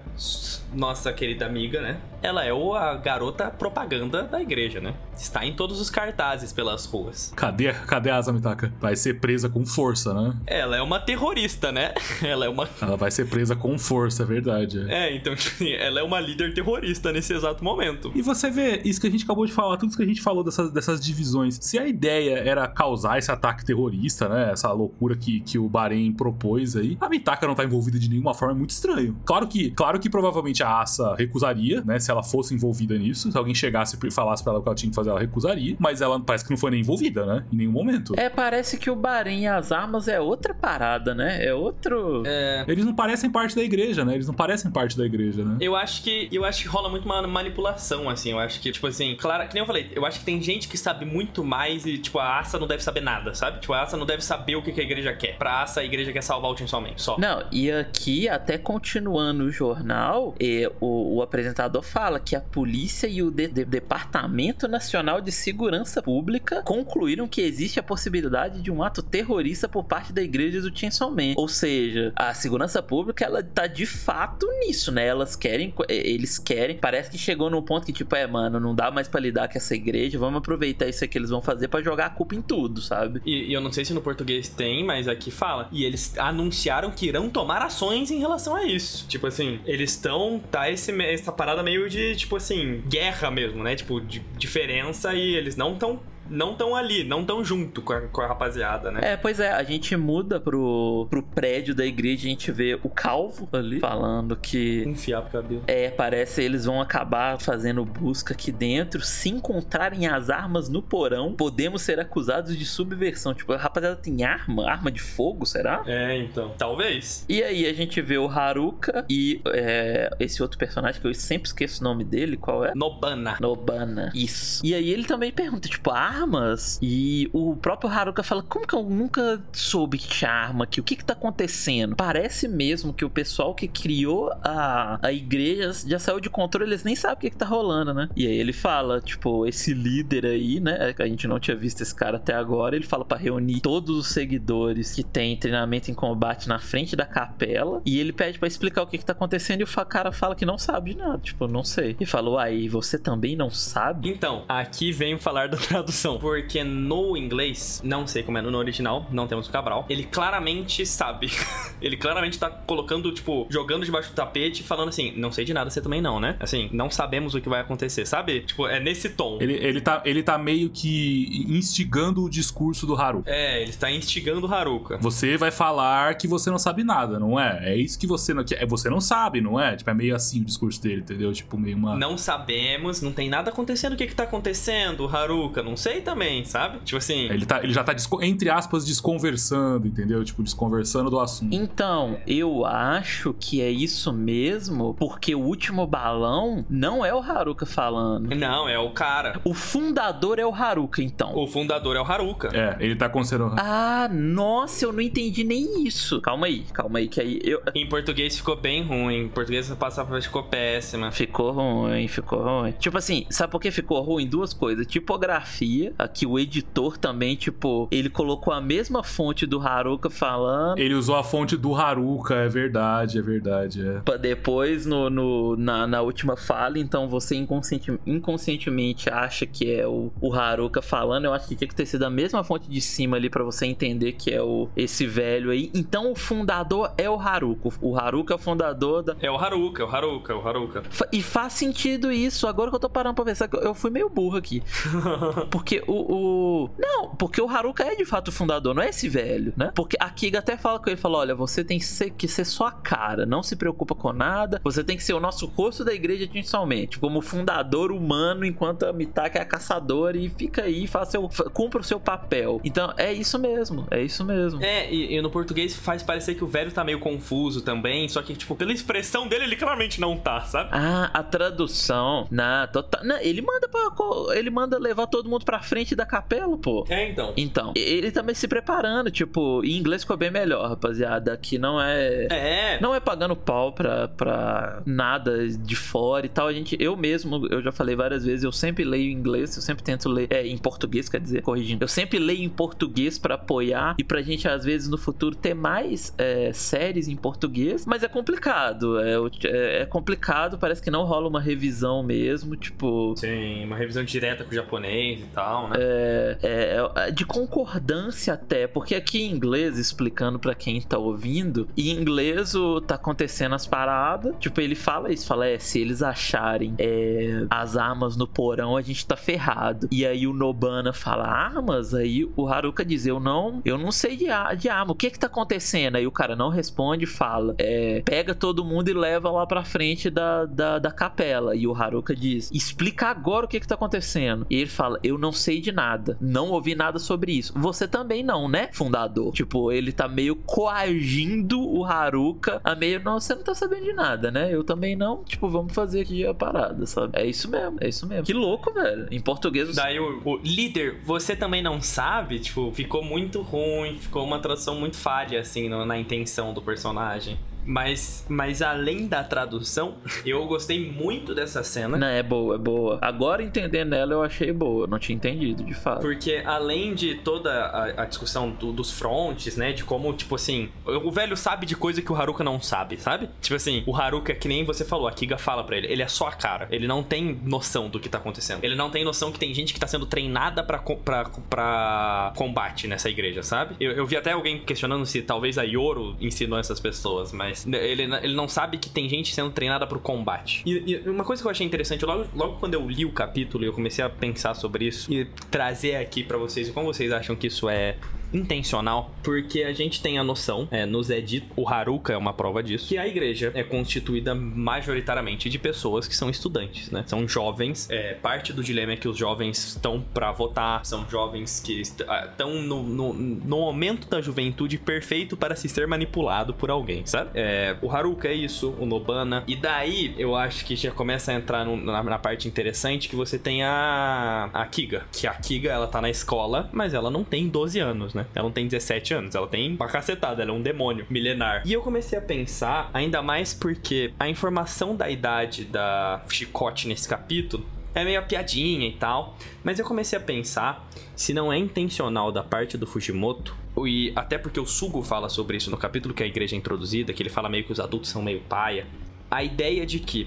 nossa querida amiga, né? Ela é a garota propaganda da igreja, né? Está em todos os cartazes pelas ruas. Cadê, cadê a Samitaka? Vai ser presa com força, né? Ela é uma terrorista, né? Ela é uma. Ela vai ser presa com força, é verdade. É, então, tipo, ela é uma líder terrorista nesse exato momento. E você vê isso que a gente acabou de falar, tudo isso que a gente falou dessas, dessas divisões. Se a ideia era causar esse ataque terrorista, né? Essa loucura que, que o Bahrein propôs aí, a Mitaka não tá envolvida de nenhuma forma, é muito estranho estranho. Claro que, claro que provavelmente a Asa recusaria, né? Se ela fosse envolvida nisso. Se alguém chegasse e falasse pra ela o que ela tinha que fazer, ela recusaria. Mas ela parece que não foi nem envolvida, né? Em nenhum momento. É, parece que o Bahrein e as armas é outra parada, né? É outro. É... Eles não parecem parte da igreja, né? Eles não parecem parte da igreja, né? Eu acho que eu acho que rola muito uma manipulação, assim. Eu acho que, tipo assim, claro, que nem eu falei, eu acho que tem gente que sabe muito mais e, tipo, a Asa não deve saber nada, sabe? Tipo, a Asa não deve saber o que a igreja quer. Pra Asa, a igreja quer salvar o Chainsaw Man, só. Não, e aqui até continuando o jornal, o, o, apresentador fala que a polícia e o de, de, Departamento Nacional de Segurança Pública concluíram que existe a possibilidade de um ato terrorista por parte da igreja do Chainsaw Man. Ou seja, a segurança pública, ela tá de fato nisso, né? Elas querem, eles querem, parece que chegou num ponto que tipo, é, mano, não dá mais para lidar com essa igreja, vamos aproveitar isso que eles vão fazer para jogar a culpa em tudo, sabe? E, e eu não sei se no português tem, mas aqui fala. E eles anunciaram que irão tomar ações em relação a isso. Tipo assim, eles estão. Tá esse, essa parada meio de, tipo assim, guerra mesmo, né? Tipo, de diferença e eles não estão não estão ali, não estão junto com a, com a, rapaziada, né? É, pois é, a gente muda pro, pro prédio da igreja, a gente vê o calvo ali falando que. Enfiar pro cabelo. É, parece eles vão acabar fazendo busca aqui dentro. Se encontrarem as armas no porão, podemos ser acusados de subversão. Tipo, a rapaziada tem arma? Arma de fogo, será? É, então. Talvez. E aí a gente vê o Haruka e é, esse outro personagem que eu sempre esqueço o nome dele, qual é? Nobana. Nobana. Isso. E aí ele também pergunta, tipo, a armas. E o próprio Haruka fala: Como que eu nunca soube que tinha arma aqui? O que que tá acontecendo? Parece mesmo que o pessoal que criou a, a igreja já saiu de controle, eles nem sabem o que que tá rolando, né? E aí ele fala: Tipo, esse líder aí, né? A gente não tinha visto esse cara até agora. Ele fala para reunir todos os seguidores que tem treinamento em combate na frente da capela. E ele pede para explicar o que que tá acontecendo. E o cara fala que não sabe de nada. Tipo, não sei. E falou: Aí, você também não sabe? Então, aqui vem falar da tradução tradução, porque no inglês, não sei como é no original, não temos o Cabral, ele claramente sabe. ele claramente tá colocando, tipo, jogando debaixo do tapete, falando assim: não sei de nada, você também não, né? Assim, não sabemos o que vai acontecer, sabe? Tipo, é nesse tom. Ele, ele, tá, ele tá meio que instigando o discurso do Haruka. É, ele está instigando o Haruka. Você vai falar que você não sabe nada, não é? É isso que você não. É, você não sabe, não é? Tipo, é meio assim o discurso dele, entendeu? Tipo, meio uma. Não sabemos, não tem nada acontecendo. O que que tá acontecendo, Haruka? Não sei sei também, sabe? Tipo assim. Ele, tá, ele já tá, entre aspas, desconversando, entendeu? Tipo, desconversando do assunto. Então, eu acho que é isso mesmo, porque o último balão não é o Haruka falando. Não, é o cara. O fundador é o Haruka, então. O fundador é o Haruka. É, ele tá considerando. Ah, nossa, eu não entendi nem isso. Calma aí, calma aí, que aí eu. Em português ficou bem ruim. Em português a passava ficou péssima. Ficou ruim, ficou ruim. Tipo assim, sabe por que ficou ruim? Duas coisas. Tipografia, aqui o editor também, tipo, ele colocou a mesma fonte do Haruka falando. Ele usou a fonte do Haruka, é verdade, é verdade. É. Pra depois, no, no na, na, última fala, então você inconsciente, inconscientemente acha que é o, o Haruka falando. Eu acho que tinha que ter sido a mesma fonte de cima ali para você entender que é o esse velho aí. Então o fundador é o Haruka. O Haruka é o fundador da. É o Haruka, é o Haruka, é o Haruka. E faz sentido isso. Agora que eu tô parando pra pensar, eu fui meio burro aqui. porque o, o. Não, porque o Haruka é de fato o fundador, não é esse velho, né? Porque a Kiga até fala com ele: fala, olha, você tem que ser, que ser só a cara, não se preocupa com nada, você tem que ser o nosso rosto da igreja inicialmente, como fundador humano, enquanto a Mitaka é a caçadora e fica aí, faz seu, cumpra o seu papel. Então é isso mesmo, é isso mesmo. É, e, e no português faz parecer que o velho tá meio confuso também, só que, tipo, pela expressão dele, ele claramente não tá, sabe? Ah, a tradução. Na, total, na, ele manda pra, ele manda levar todo mundo pra frente da capela, pô. É, então. Então, ele também se preparando, tipo, em inglês ficou bem melhor, rapaziada. Aqui não é. É. Não é pagando pau pra, pra nada de fora e tal. A gente, eu mesmo, eu já falei várias vezes, eu sempre leio em inglês, eu sempre tento ler. É, em português, quer dizer, corrigindo. Eu sempre leio em português para apoiar e pra gente, às vezes, no futuro ter mais é, séries em português, mas é complicado. É, é, é, complicado, parece que não rola uma revisão mesmo, tipo. Sim, uma revisão direta com o japonês e tal, né? É, é, é de concordância até, porque aqui em inglês, explicando para quem tá ouvindo, em inglês o, tá acontecendo as paradas, tipo, ele fala isso, fala, é, se eles acharem é, as armas no porão, a gente tá ferrado. E aí o Nobana fala, armas? Aí o Haruka diz, eu não, eu não sei de, de arma, o que que tá acontecendo? Aí o cara não responde fala, é, pega todo mundo e leva lá pra frente da, da, da capela. E o Haruka diz, explica agora o que que tá acontecendo. E ele fala, eu não sei de nada, não ouvi nada sobre isso. Você também não, né, fundador? Tipo, ele tá meio coagindo o Haruka a meio, não, você não tá sabendo de nada, né? Eu também não. Tipo, vamos fazer aqui a parada, sabe? É isso mesmo, é isso mesmo. Que louco, velho. Em português. Daí o, o líder, você também não sabe? Tipo, ficou muito ruim, ficou uma tradução muito falha, assim, no, na intenção do personagem. Mas, mas além da tradução, eu gostei muito dessa cena. Não, é boa, é boa. Agora entendendo ela, eu achei boa. Não tinha entendido, de fato. Porque além de toda a, a discussão do, dos frontes, né? De como, tipo assim, o velho sabe de coisa que o Haruka não sabe, sabe? Tipo assim, o Haruka, que nem você falou, a Kiga fala pra ele, ele é só a cara. Ele não tem noção do que tá acontecendo. Ele não tem noção que tem gente que tá sendo treinada pra, pra, pra combate nessa igreja, sabe? Eu, eu vi até alguém questionando se talvez a Yoro ensinou essas pessoas, mas ele, ele não sabe que tem gente sendo treinada pro combate. E, e, uma coisa que eu achei interessante, logo, logo quando eu li o capítulo e eu comecei a pensar sobre isso e trazer aqui para vocês, como vocês acham que isso é intencional, porque a gente tem a noção, é, nos é dito, o Haruka é uma prova disso, que a igreja é constituída majoritariamente de pessoas que são estudantes, né? São jovens, é, parte do dilema é que os jovens estão para votar, são jovens que estão ah, no, no, no, momento da juventude perfeito para se ser manipulado por alguém, sabe? É, o Haruka é isso, o Nobana, e daí eu acho que já começa a entrar no, na, na, parte interessante que você tem a, a Kiga, que a Kiga ela tá na escola, mas ela não tem 12 anos, né? né? Ela não tem 17 anos, ela tem uma cacetada, ela é um demônio milenar. E eu comecei a pensar, ainda mais porque a informação da idade da Chicote nesse capítulo é meio piadinha e tal. Mas eu comecei a pensar se não é intencional da parte do Fujimoto, e até porque o Sugo fala sobre isso no capítulo que a igreja é introduzida, que ele fala meio que os adultos são meio paia. A ideia de que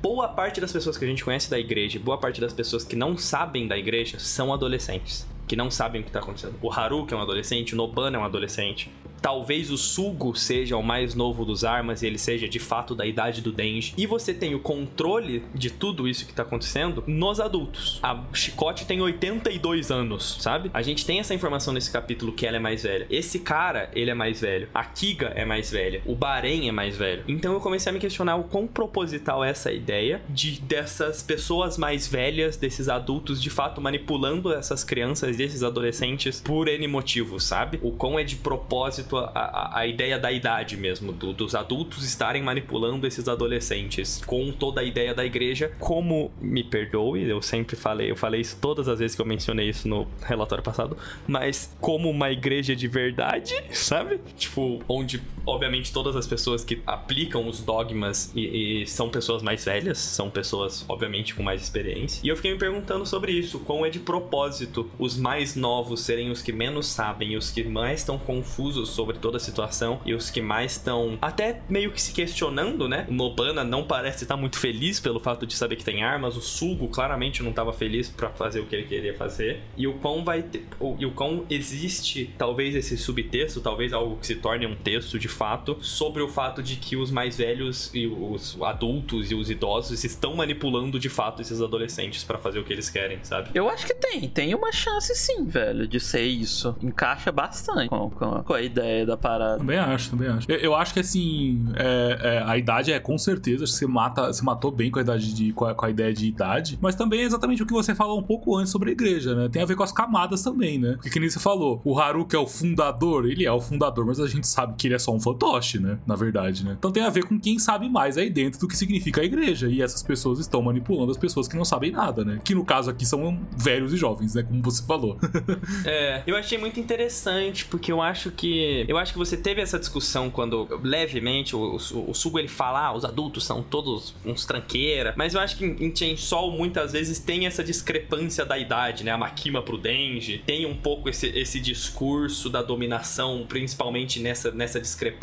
boa parte das pessoas que a gente conhece da igreja, boa parte das pessoas que não sabem da igreja são adolescentes que não sabem o que tá acontecendo. O Haru, que é um adolescente, o Nobana é um adolescente. Talvez o Sugo seja o mais novo dos armas e ele seja de fato da idade do Denji. E você tem o controle de tudo isso que tá acontecendo nos adultos. A Chicote tem 82 anos, sabe? A gente tem essa informação nesse capítulo que ela é mais velha. Esse cara, ele é mais velho. A Kiga é mais velha. O Bahrein é mais velho. Então eu comecei a me questionar o quão proposital é essa ideia de dessas pessoas mais velhas, desses adultos de fato manipulando essas crianças, desses adolescentes por N motivos, sabe? O quão é de propósito a, a, a ideia da idade mesmo, do, dos adultos estarem manipulando esses adolescentes com toda a ideia da igreja. Como, me perdoe, eu sempre falei, eu falei isso todas as vezes que eu mencionei isso no relatório passado, mas como uma igreja de verdade, sabe? Tipo, onde, obviamente, todas as pessoas que aplicam os dogmas e, e são pessoas mais velhas, são pessoas, obviamente, com mais experiência. E eu fiquei me perguntando sobre isso, como é de propósito os mais novos serem os que menos sabem os que mais estão confusos sobre toda a situação e os que mais estão até meio que se questionando, né? O Nobana não parece estar muito feliz pelo fato de saber que tem armas, o Sugo claramente não estava feliz para fazer o que ele queria fazer. E o quão vai ter, e o quão existe talvez esse subtexto, talvez algo que se torne um texto de fato sobre o fato de que os mais velhos e os adultos e os idosos estão manipulando de fato esses adolescentes para fazer o que eles querem, sabe? Eu acho que tem, tem uma chance sim, velho, de ser isso. Encaixa bastante com, com, com a ideia da parada. Também acho, também acho. Eu, eu acho que assim, é, é, a idade é com certeza, você mata, você matou bem com a idade de, com a, com a, ideia de idade, mas também é exatamente o que você falou um pouco antes sobre a igreja, né? Tem a ver com as camadas também, né? Porque que nem você falou, o Haruka é o fundador, ele é o fundador, mas a gente sabe que ele é só um fantoche, né? Na verdade, né? Então tem a ver com quem sabe mais aí dentro do que significa a igreja. E essas pessoas estão manipulando as pessoas que não sabem nada, né? Que no caso aqui são velhos e jovens, né? Como você falou. é, eu achei muito interessante, porque eu acho que. Eu acho que você teve essa discussão quando, levemente, o, o, o Sugo ele fala, ah, os adultos são todos uns tranqueira. Mas eu acho que em Chainsaw muitas vezes tem essa discrepância da idade, né? A Makima pro Denji. Tem um pouco esse, esse discurso da dominação, principalmente nessa, nessa discrepância.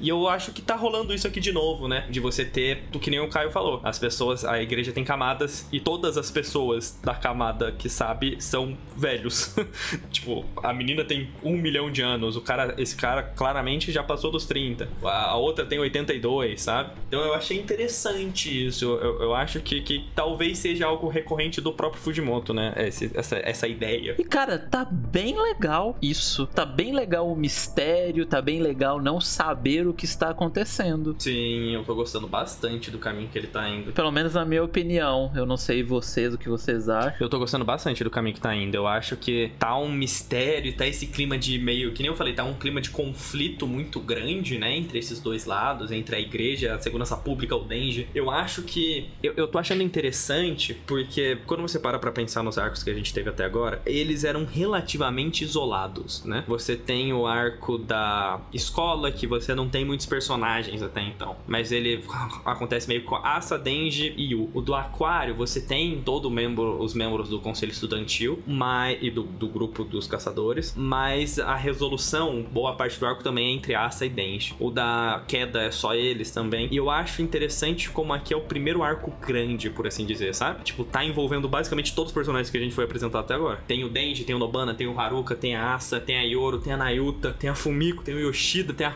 E eu acho que tá rolando isso aqui de novo, né? De você ter, do que nem o Caio falou, as pessoas, a igreja tem camadas e todas as pessoas da camada que sabe são velhos. tipo, a menina tem um milhão de anos, o cara, esse cara claramente já passou dos 30. A, outra tem 82, sabe? Então eu achei interessante isso. Eu, eu, eu acho que, que talvez seja algo recorrente do próprio Fujimoto, né? Esse, essa, essa ideia. E cara, tá bem legal isso. Tá bem legal o mistério, tá bem legal não saber o que está acontecendo. Sim, eu tô gostando bastante do caminho que ele tá indo. Pelo menos na minha opinião. Eu não sei vocês o que vocês acham. Eu tô gostando bastante do caminho que tá indo. Eu acho que tá um mistério, tá esse clima de meio. Que nem eu falei, tá um clima de conflito muito grande, né? Entre esses dois lados, entre a igreja, a segurança pública, o Denji. Eu acho que. Eu, eu tô achando interessante porque quando você para pra pensar nos arcos que a gente teve até agora, eles eram relativamente isolados, né? Você tem o arco da escola, que você não tem muitos personagens até então, mas ele acontece meio com Asa, Denji e Yu. O do Aquário, você tem todo membro, os membros do conselho estudantil mas, e do, do grupo dos caçadores, mas a resolução, boa parte do arco também é entre Asa e Denji. O da queda é só eles também. E eu acho interessante como aqui é o primeiro arco grande, por assim dizer, sabe? Tipo, tá envolvendo basicamente todos os personagens que a gente foi apresentar até agora. Tem o Denji, tem o Nobana, tem o Haruka, tem a Asa, tem a Yoro, tem a Nayuta, tem a Fumiko, tem o Yoshida, tem a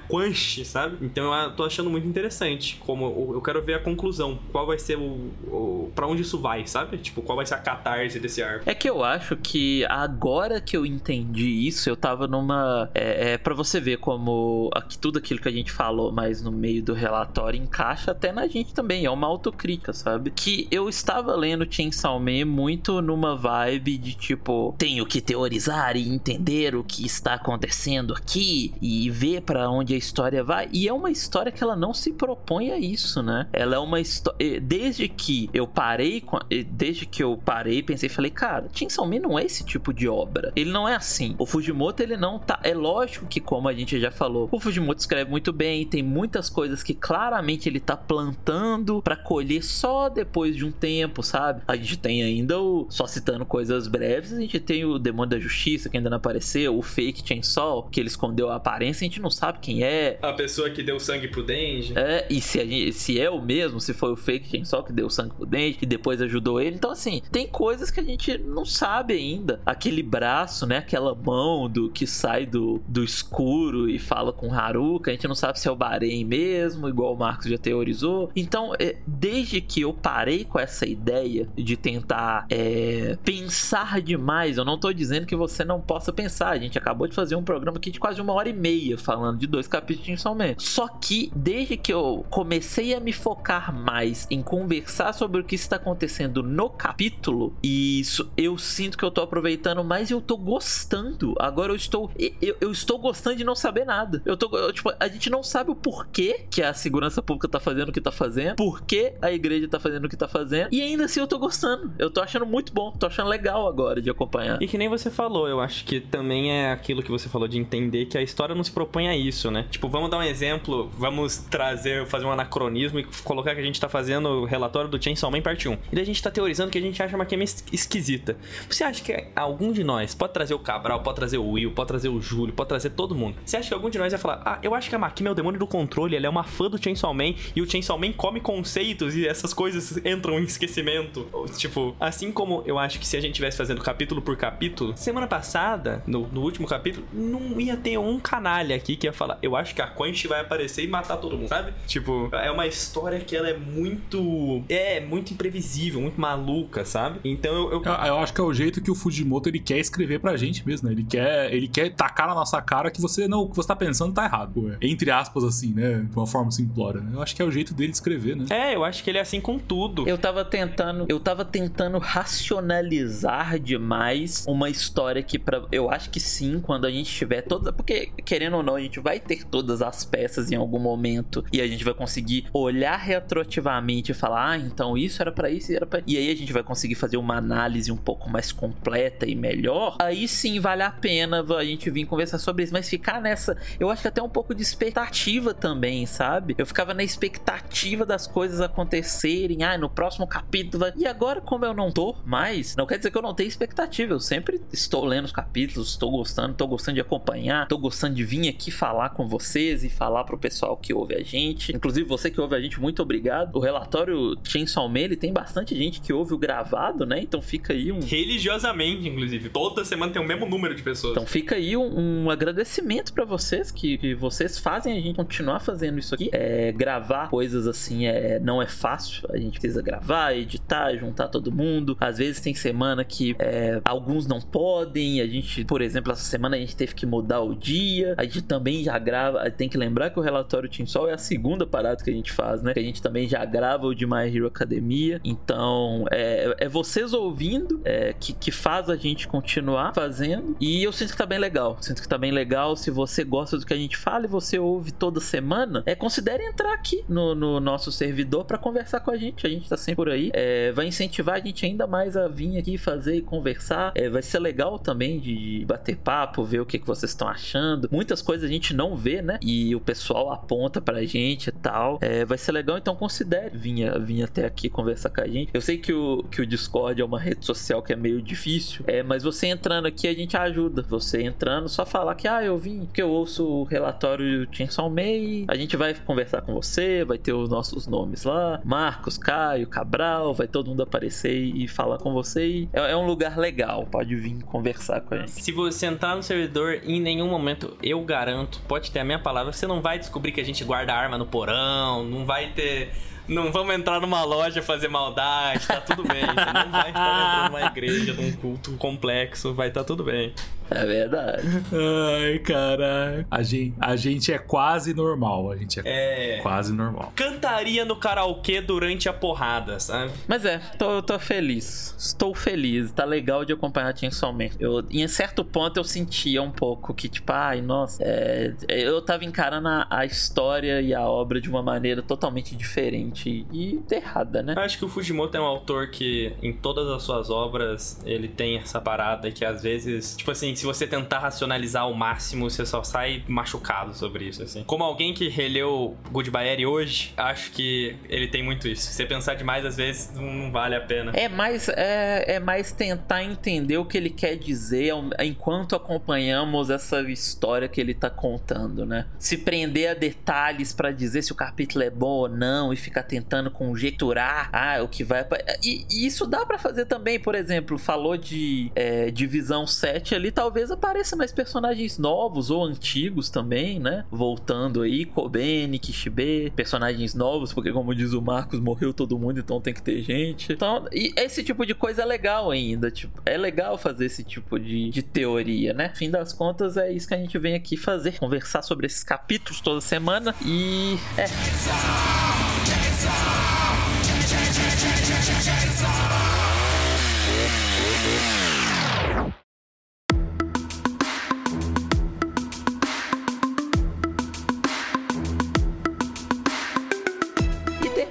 Sabe? Então eu tô achando muito interessante. Como eu quero ver a conclusão. Qual vai ser o. o para onde isso vai, sabe? Tipo, qual vai ser a catarse desse arco. É que eu acho que agora que eu entendi isso, eu tava numa. É, é para você ver como aqui, tudo aquilo que a gente falou, mas no meio do relatório encaixa até na gente também. É uma autocrítica, sabe? Que eu estava lendo Chainsaw Man muito numa vibe de tipo, tenho que teorizar e entender o que está acontecendo aqui e ver para onde a história vai. E é uma história que ela não se propõe a isso, né? Ela é uma história. Desde que eu parei, desde que eu parei, pensei, falei, cara, Chainsaw Man não é esse tipo de obra. Ele não é assim. O Fujimoto, ele não tá. É lógico que, como a gente já falou, o Fujimoto escreve muito bem, tem muitas coisas que claramente ele tá plantando para colher só depois de um tempo, sabe? A gente tem ainda o. Só citando coisas breves, a gente tem o Demônio da Justiça, que ainda não apareceu, o Fake Chainsaw, que ele escondeu a aparência, a gente não sabe quem é é. A pessoa que deu sangue pro Denji. É, e se, gente, se é o mesmo, se foi o fake quem só que deu sangue pro Denji e depois ajudou ele. Então, assim, tem coisas que a gente não sabe ainda. Aquele braço, né? Aquela mão do que sai do, do escuro e fala com Haruka. A gente não sabe se é o Bahrein mesmo, igual o Marcos já teorizou. Então, é, desde que eu parei com essa ideia de tentar é, pensar demais, eu não tô dizendo que você não possa pensar. A gente acabou de fazer um programa aqui de quase uma hora e meia falando de dois capítulos de Insolmente. Só que desde que eu comecei a me focar mais em conversar sobre o que está acontecendo no capítulo, e isso eu sinto que eu tô aproveitando mais e eu tô gostando. Agora eu estou eu, eu estou gostando de não saber nada. Eu tô eu, tipo, a gente não sabe o porquê que a segurança pública tá fazendo o que tá fazendo, por que a igreja tá fazendo o que tá fazendo, e ainda assim eu tô gostando. Eu tô achando muito bom, tô achando legal agora de acompanhar. E que nem você falou, eu acho que também é aquilo que você falou de entender que a história não se propõe a isso, né? Tipo, vamos dar um exemplo, vamos trazer, fazer um anacronismo e colocar que a gente tá fazendo o relatório do Chainsaw Man parte 1. E daí a gente tá teorizando que a gente acha uma Makemi esquisita. Você acha que algum de nós pode trazer o Cabral, pode trazer o Will, pode trazer o Júlio, pode trazer todo mundo? Você acha que algum de nós vai falar, ah, eu acho que a Makimi é o demônio do controle, ela é uma fã do Chainsaw Man e o Chainsaw Man come conceitos e essas coisas entram em esquecimento? Tipo, assim como eu acho que se a gente tivesse fazendo capítulo por capítulo, semana passada, no, no último capítulo, não ia ter um canalha aqui que ia falar, eu acho que a Quench vai aparecer e matar todo mundo, sabe? Tipo, é uma história que ela é muito. É, muito imprevisível, muito maluca, sabe? Então eu. Eu, eu, eu acho que é o jeito que o Fujimoto ele quer escrever pra gente mesmo, né? Ele quer, ele quer tacar na nossa cara que você não, o que você tá pensando tá errado, pô. Entre aspas, assim, né? De uma forma simplória, né? Eu acho que é o jeito dele escrever, né? É, eu acho que ele é assim com tudo. Eu tava tentando, eu tava tentando racionalizar demais uma história que para eu acho que sim, quando a gente tiver todas, porque querendo ou não, a gente vai ter todas as peças em algum momento e a gente vai conseguir olhar retroativamente e falar, ah, então isso era para isso, era para e aí a gente vai conseguir fazer uma análise um pouco mais completa e melhor. Aí sim vale a pena a gente vir conversar sobre isso, mas ficar nessa, eu acho que até um pouco de expectativa também, sabe? Eu ficava na expectativa das coisas acontecerem, ah, no próximo capítulo e agora como eu não tô mais, não quer dizer que eu não tenho expectativa, eu sempre estou lendo os capítulos, estou gostando, estou gostando de acompanhar, estou gostando de vir aqui falar com vocês e falar pro pessoal que ouve a gente. Inclusive você que ouve a gente, muito obrigado. O relatório Chainsaw Man, ele tem bastante gente que ouve o gravado, né? Então fica aí um religiosamente, inclusive, toda semana tem o mesmo número de pessoas. Então fica aí um, um agradecimento para vocês que, que, vocês fazem a gente continuar fazendo isso aqui. É, gravar coisas assim é não é fácil. A gente precisa gravar, editar, juntar todo mundo. Às vezes tem semana que é, alguns não podem. A gente, por exemplo, essa semana a gente teve que mudar o dia. A gente também já grava. Tem que lembrar que o relatório Team Sol é a segunda parada que a gente faz, né? Que a gente também já grava o de My Hero Academia. Então, é, é vocês ouvindo é, que, que faz a gente continuar fazendo. E eu sinto que tá bem legal. Sinto que tá bem legal. Se você gosta do que a gente fala e você ouve toda semana, é, considere entrar aqui no, no nosso servidor para conversar com a gente. A gente tá sempre por aí. É, vai incentivar a gente ainda mais a vir aqui fazer e conversar. É, vai ser legal também de bater papo, ver o que, que vocês estão achando. Muitas coisas a gente não vê, né? E o pessoal aponta pra gente e tal. É, vai ser legal, então considere vir, vir até aqui conversar com a gente. Eu sei que o, que o Discord é uma rede social que é meio difícil, é, mas você entrando aqui a gente ajuda. Você entrando, só falar que, ah, eu vim, que eu ouço o relatório Chainsaw Man, a gente vai conversar com você, vai ter os nossos nomes lá, Marcos, Caio, Cabral, vai todo mundo aparecer e falar com você. É, é um lugar legal, pode vir conversar com a gente. Se você entrar no servidor, em nenhum momento, eu garanto, pode ter a minha palavra, você não vai descobrir que a gente guarda arma no porão, não vai ter não vamos entrar numa loja fazer maldade, tá tudo bem. Você não vai estar entrando numa igreja, num culto complexo, vai estar tá tudo bem. É verdade. Ai, cara. A gente, a gente é quase normal. A gente é, é, quase normal. Cantaria no karaokê durante a porrada, sabe? Mas é, tô, tô feliz. Estou feliz. Tá legal de acompanhar Team somente. Eu, em certo ponto eu sentia um pouco que, tipo, ai, nossa. É, eu tava encarando a, a história e a obra de uma maneira totalmente diferente totalmente errada, né? Eu acho que o Fujimoto é um autor que, em todas as suas obras, ele tem essa parada que às vezes, tipo assim, se você tentar racionalizar ao máximo, você só sai machucado sobre isso, assim. Como alguém que releu Goodbye hoje, acho que ele tem muito isso. Se você pensar demais, às vezes não vale a pena. É mais, é, é mais tentar entender o que ele quer dizer enquanto acompanhamos essa história que ele tá contando, né? Se prender a detalhes para dizer se o capítulo é bom ou não e ficar tentando conjecturar ah, o que vai. E, e isso dá para fazer também, por exemplo, falou de é, Divisão 7 ali, talvez apareça mais personagens novos ou antigos também, né? Voltando aí, Kobeni, Kishibe, personagens novos, porque como diz o Marcos, morreu todo mundo, então tem que ter gente. Então, e esse tipo de coisa é legal ainda, tipo, é legal fazer esse tipo de, de teoria, né? Fim das contas, é isso que a gente vem aqui fazer, conversar sobre esses capítulos toda semana e é.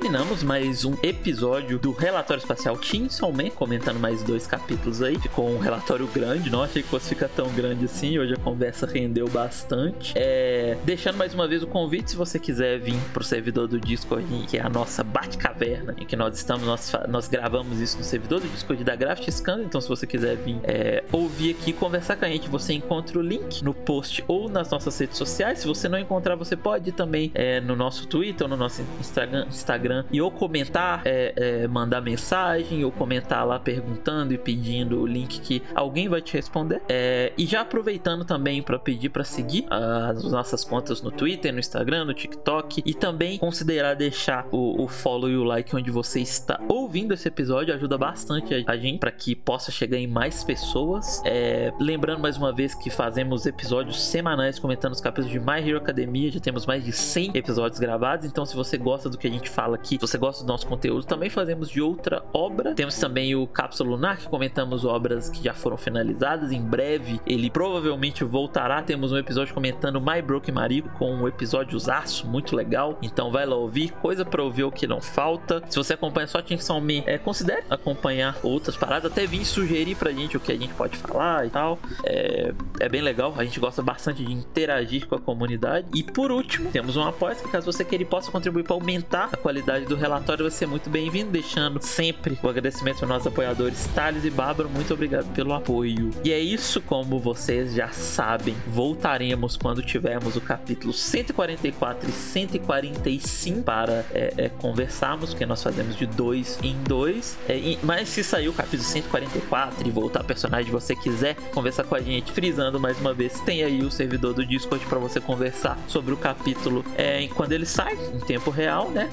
Terminamos mais um episódio do Relatório Espacial Chainsaw Man, comentando mais dois capítulos aí. Ficou um relatório grande, não achei que fosse ficar tão grande assim. Hoje a conversa rendeu bastante. É... Deixando mais uma vez o convite, se você quiser vir pro servidor do Discord, que é a nossa Bate-Caverna, em que nós estamos, nós, nós gravamos isso no servidor do Discord da Graft Scan. Então, se você quiser vir é... ouvir aqui conversar com a gente, você encontra o link no post ou nas nossas redes sociais. Se você não encontrar, você pode ir também é, no nosso Twitter ou no nosso Instagram, Instagram e ou comentar, é, é, mandar mensagem, ou comentar lá perguntando e pedindo o link que alguém vai te responder. É, e já aproveitando também para pedir para seguir as nossas contas no Twitter, no Instagram, no TikTok e também considerar deixar o, o follow e o like onde você está ouvindo esse episódio, ajuda bastante a, gente para que possa chegar em mais pessoas. É, lembrando mais uma vez que fazemos episódios semanais comentando os capítulos de My Hero Academia, já temos mais de 100 episódios gravados, então se você gosta do que a gente fala aqui, se você gosta do nosso conteúdo, também fazemos de outra obra. Temos também o Cápsula Lunar, que comentamos obras que já foram finalizadas. Em breve, ele provavelmente voltará. Temos um episódio comentando My Broken Marigo, com um episódio aço muito legal. Então vai lá ouvir, coisa para ouvir o que não falta. Se você acompanha só Chainsaw Man, é, considere acompanhar outras paradas. Até vir sugerir pra gente o que a gente pode falar e tal. É, é bem legal, a gente gosta bastante de interagir com a comunidade. E por último, temos um apoio que caso você queira possa contribuir para aumentar a qualidade do relatório vai ser muito bem-vindo, deixando sempre o agradecimento aos nossos apoiadores Thales e Bárbara. Muito obrigado pelo apoio. E é isso, como vocês já sabem, voltaremos quando tivermos o capítulo 144 e 145 para é, é, conversarmos, porque nós fazemos de dois em dois. É, e, mas se sair o capítulo 144 e voltar personagem você quiser conversar com a gente, frisando mais uma vez, tem aí o servidor do Discord para você conversar sobre o capítulo é, quando ele sai, em tempo real, né?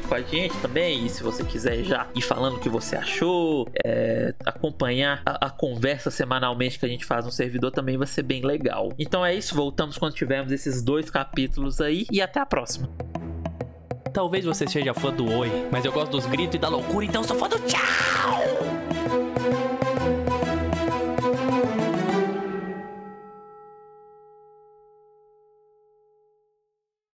Com a a gente também. E se você quiser já ir falando o que você achou, é, acompanhar a, a, conversa semanalmente que a gente faz no servidor também vai ser bem legal. Então é isso, voltamos quando tivermos esses dois capítulos aí e até a próxima. Talvez você seja fã do Oi, mas eu gosto dos gritos e da loucura, então sou fã do tchau!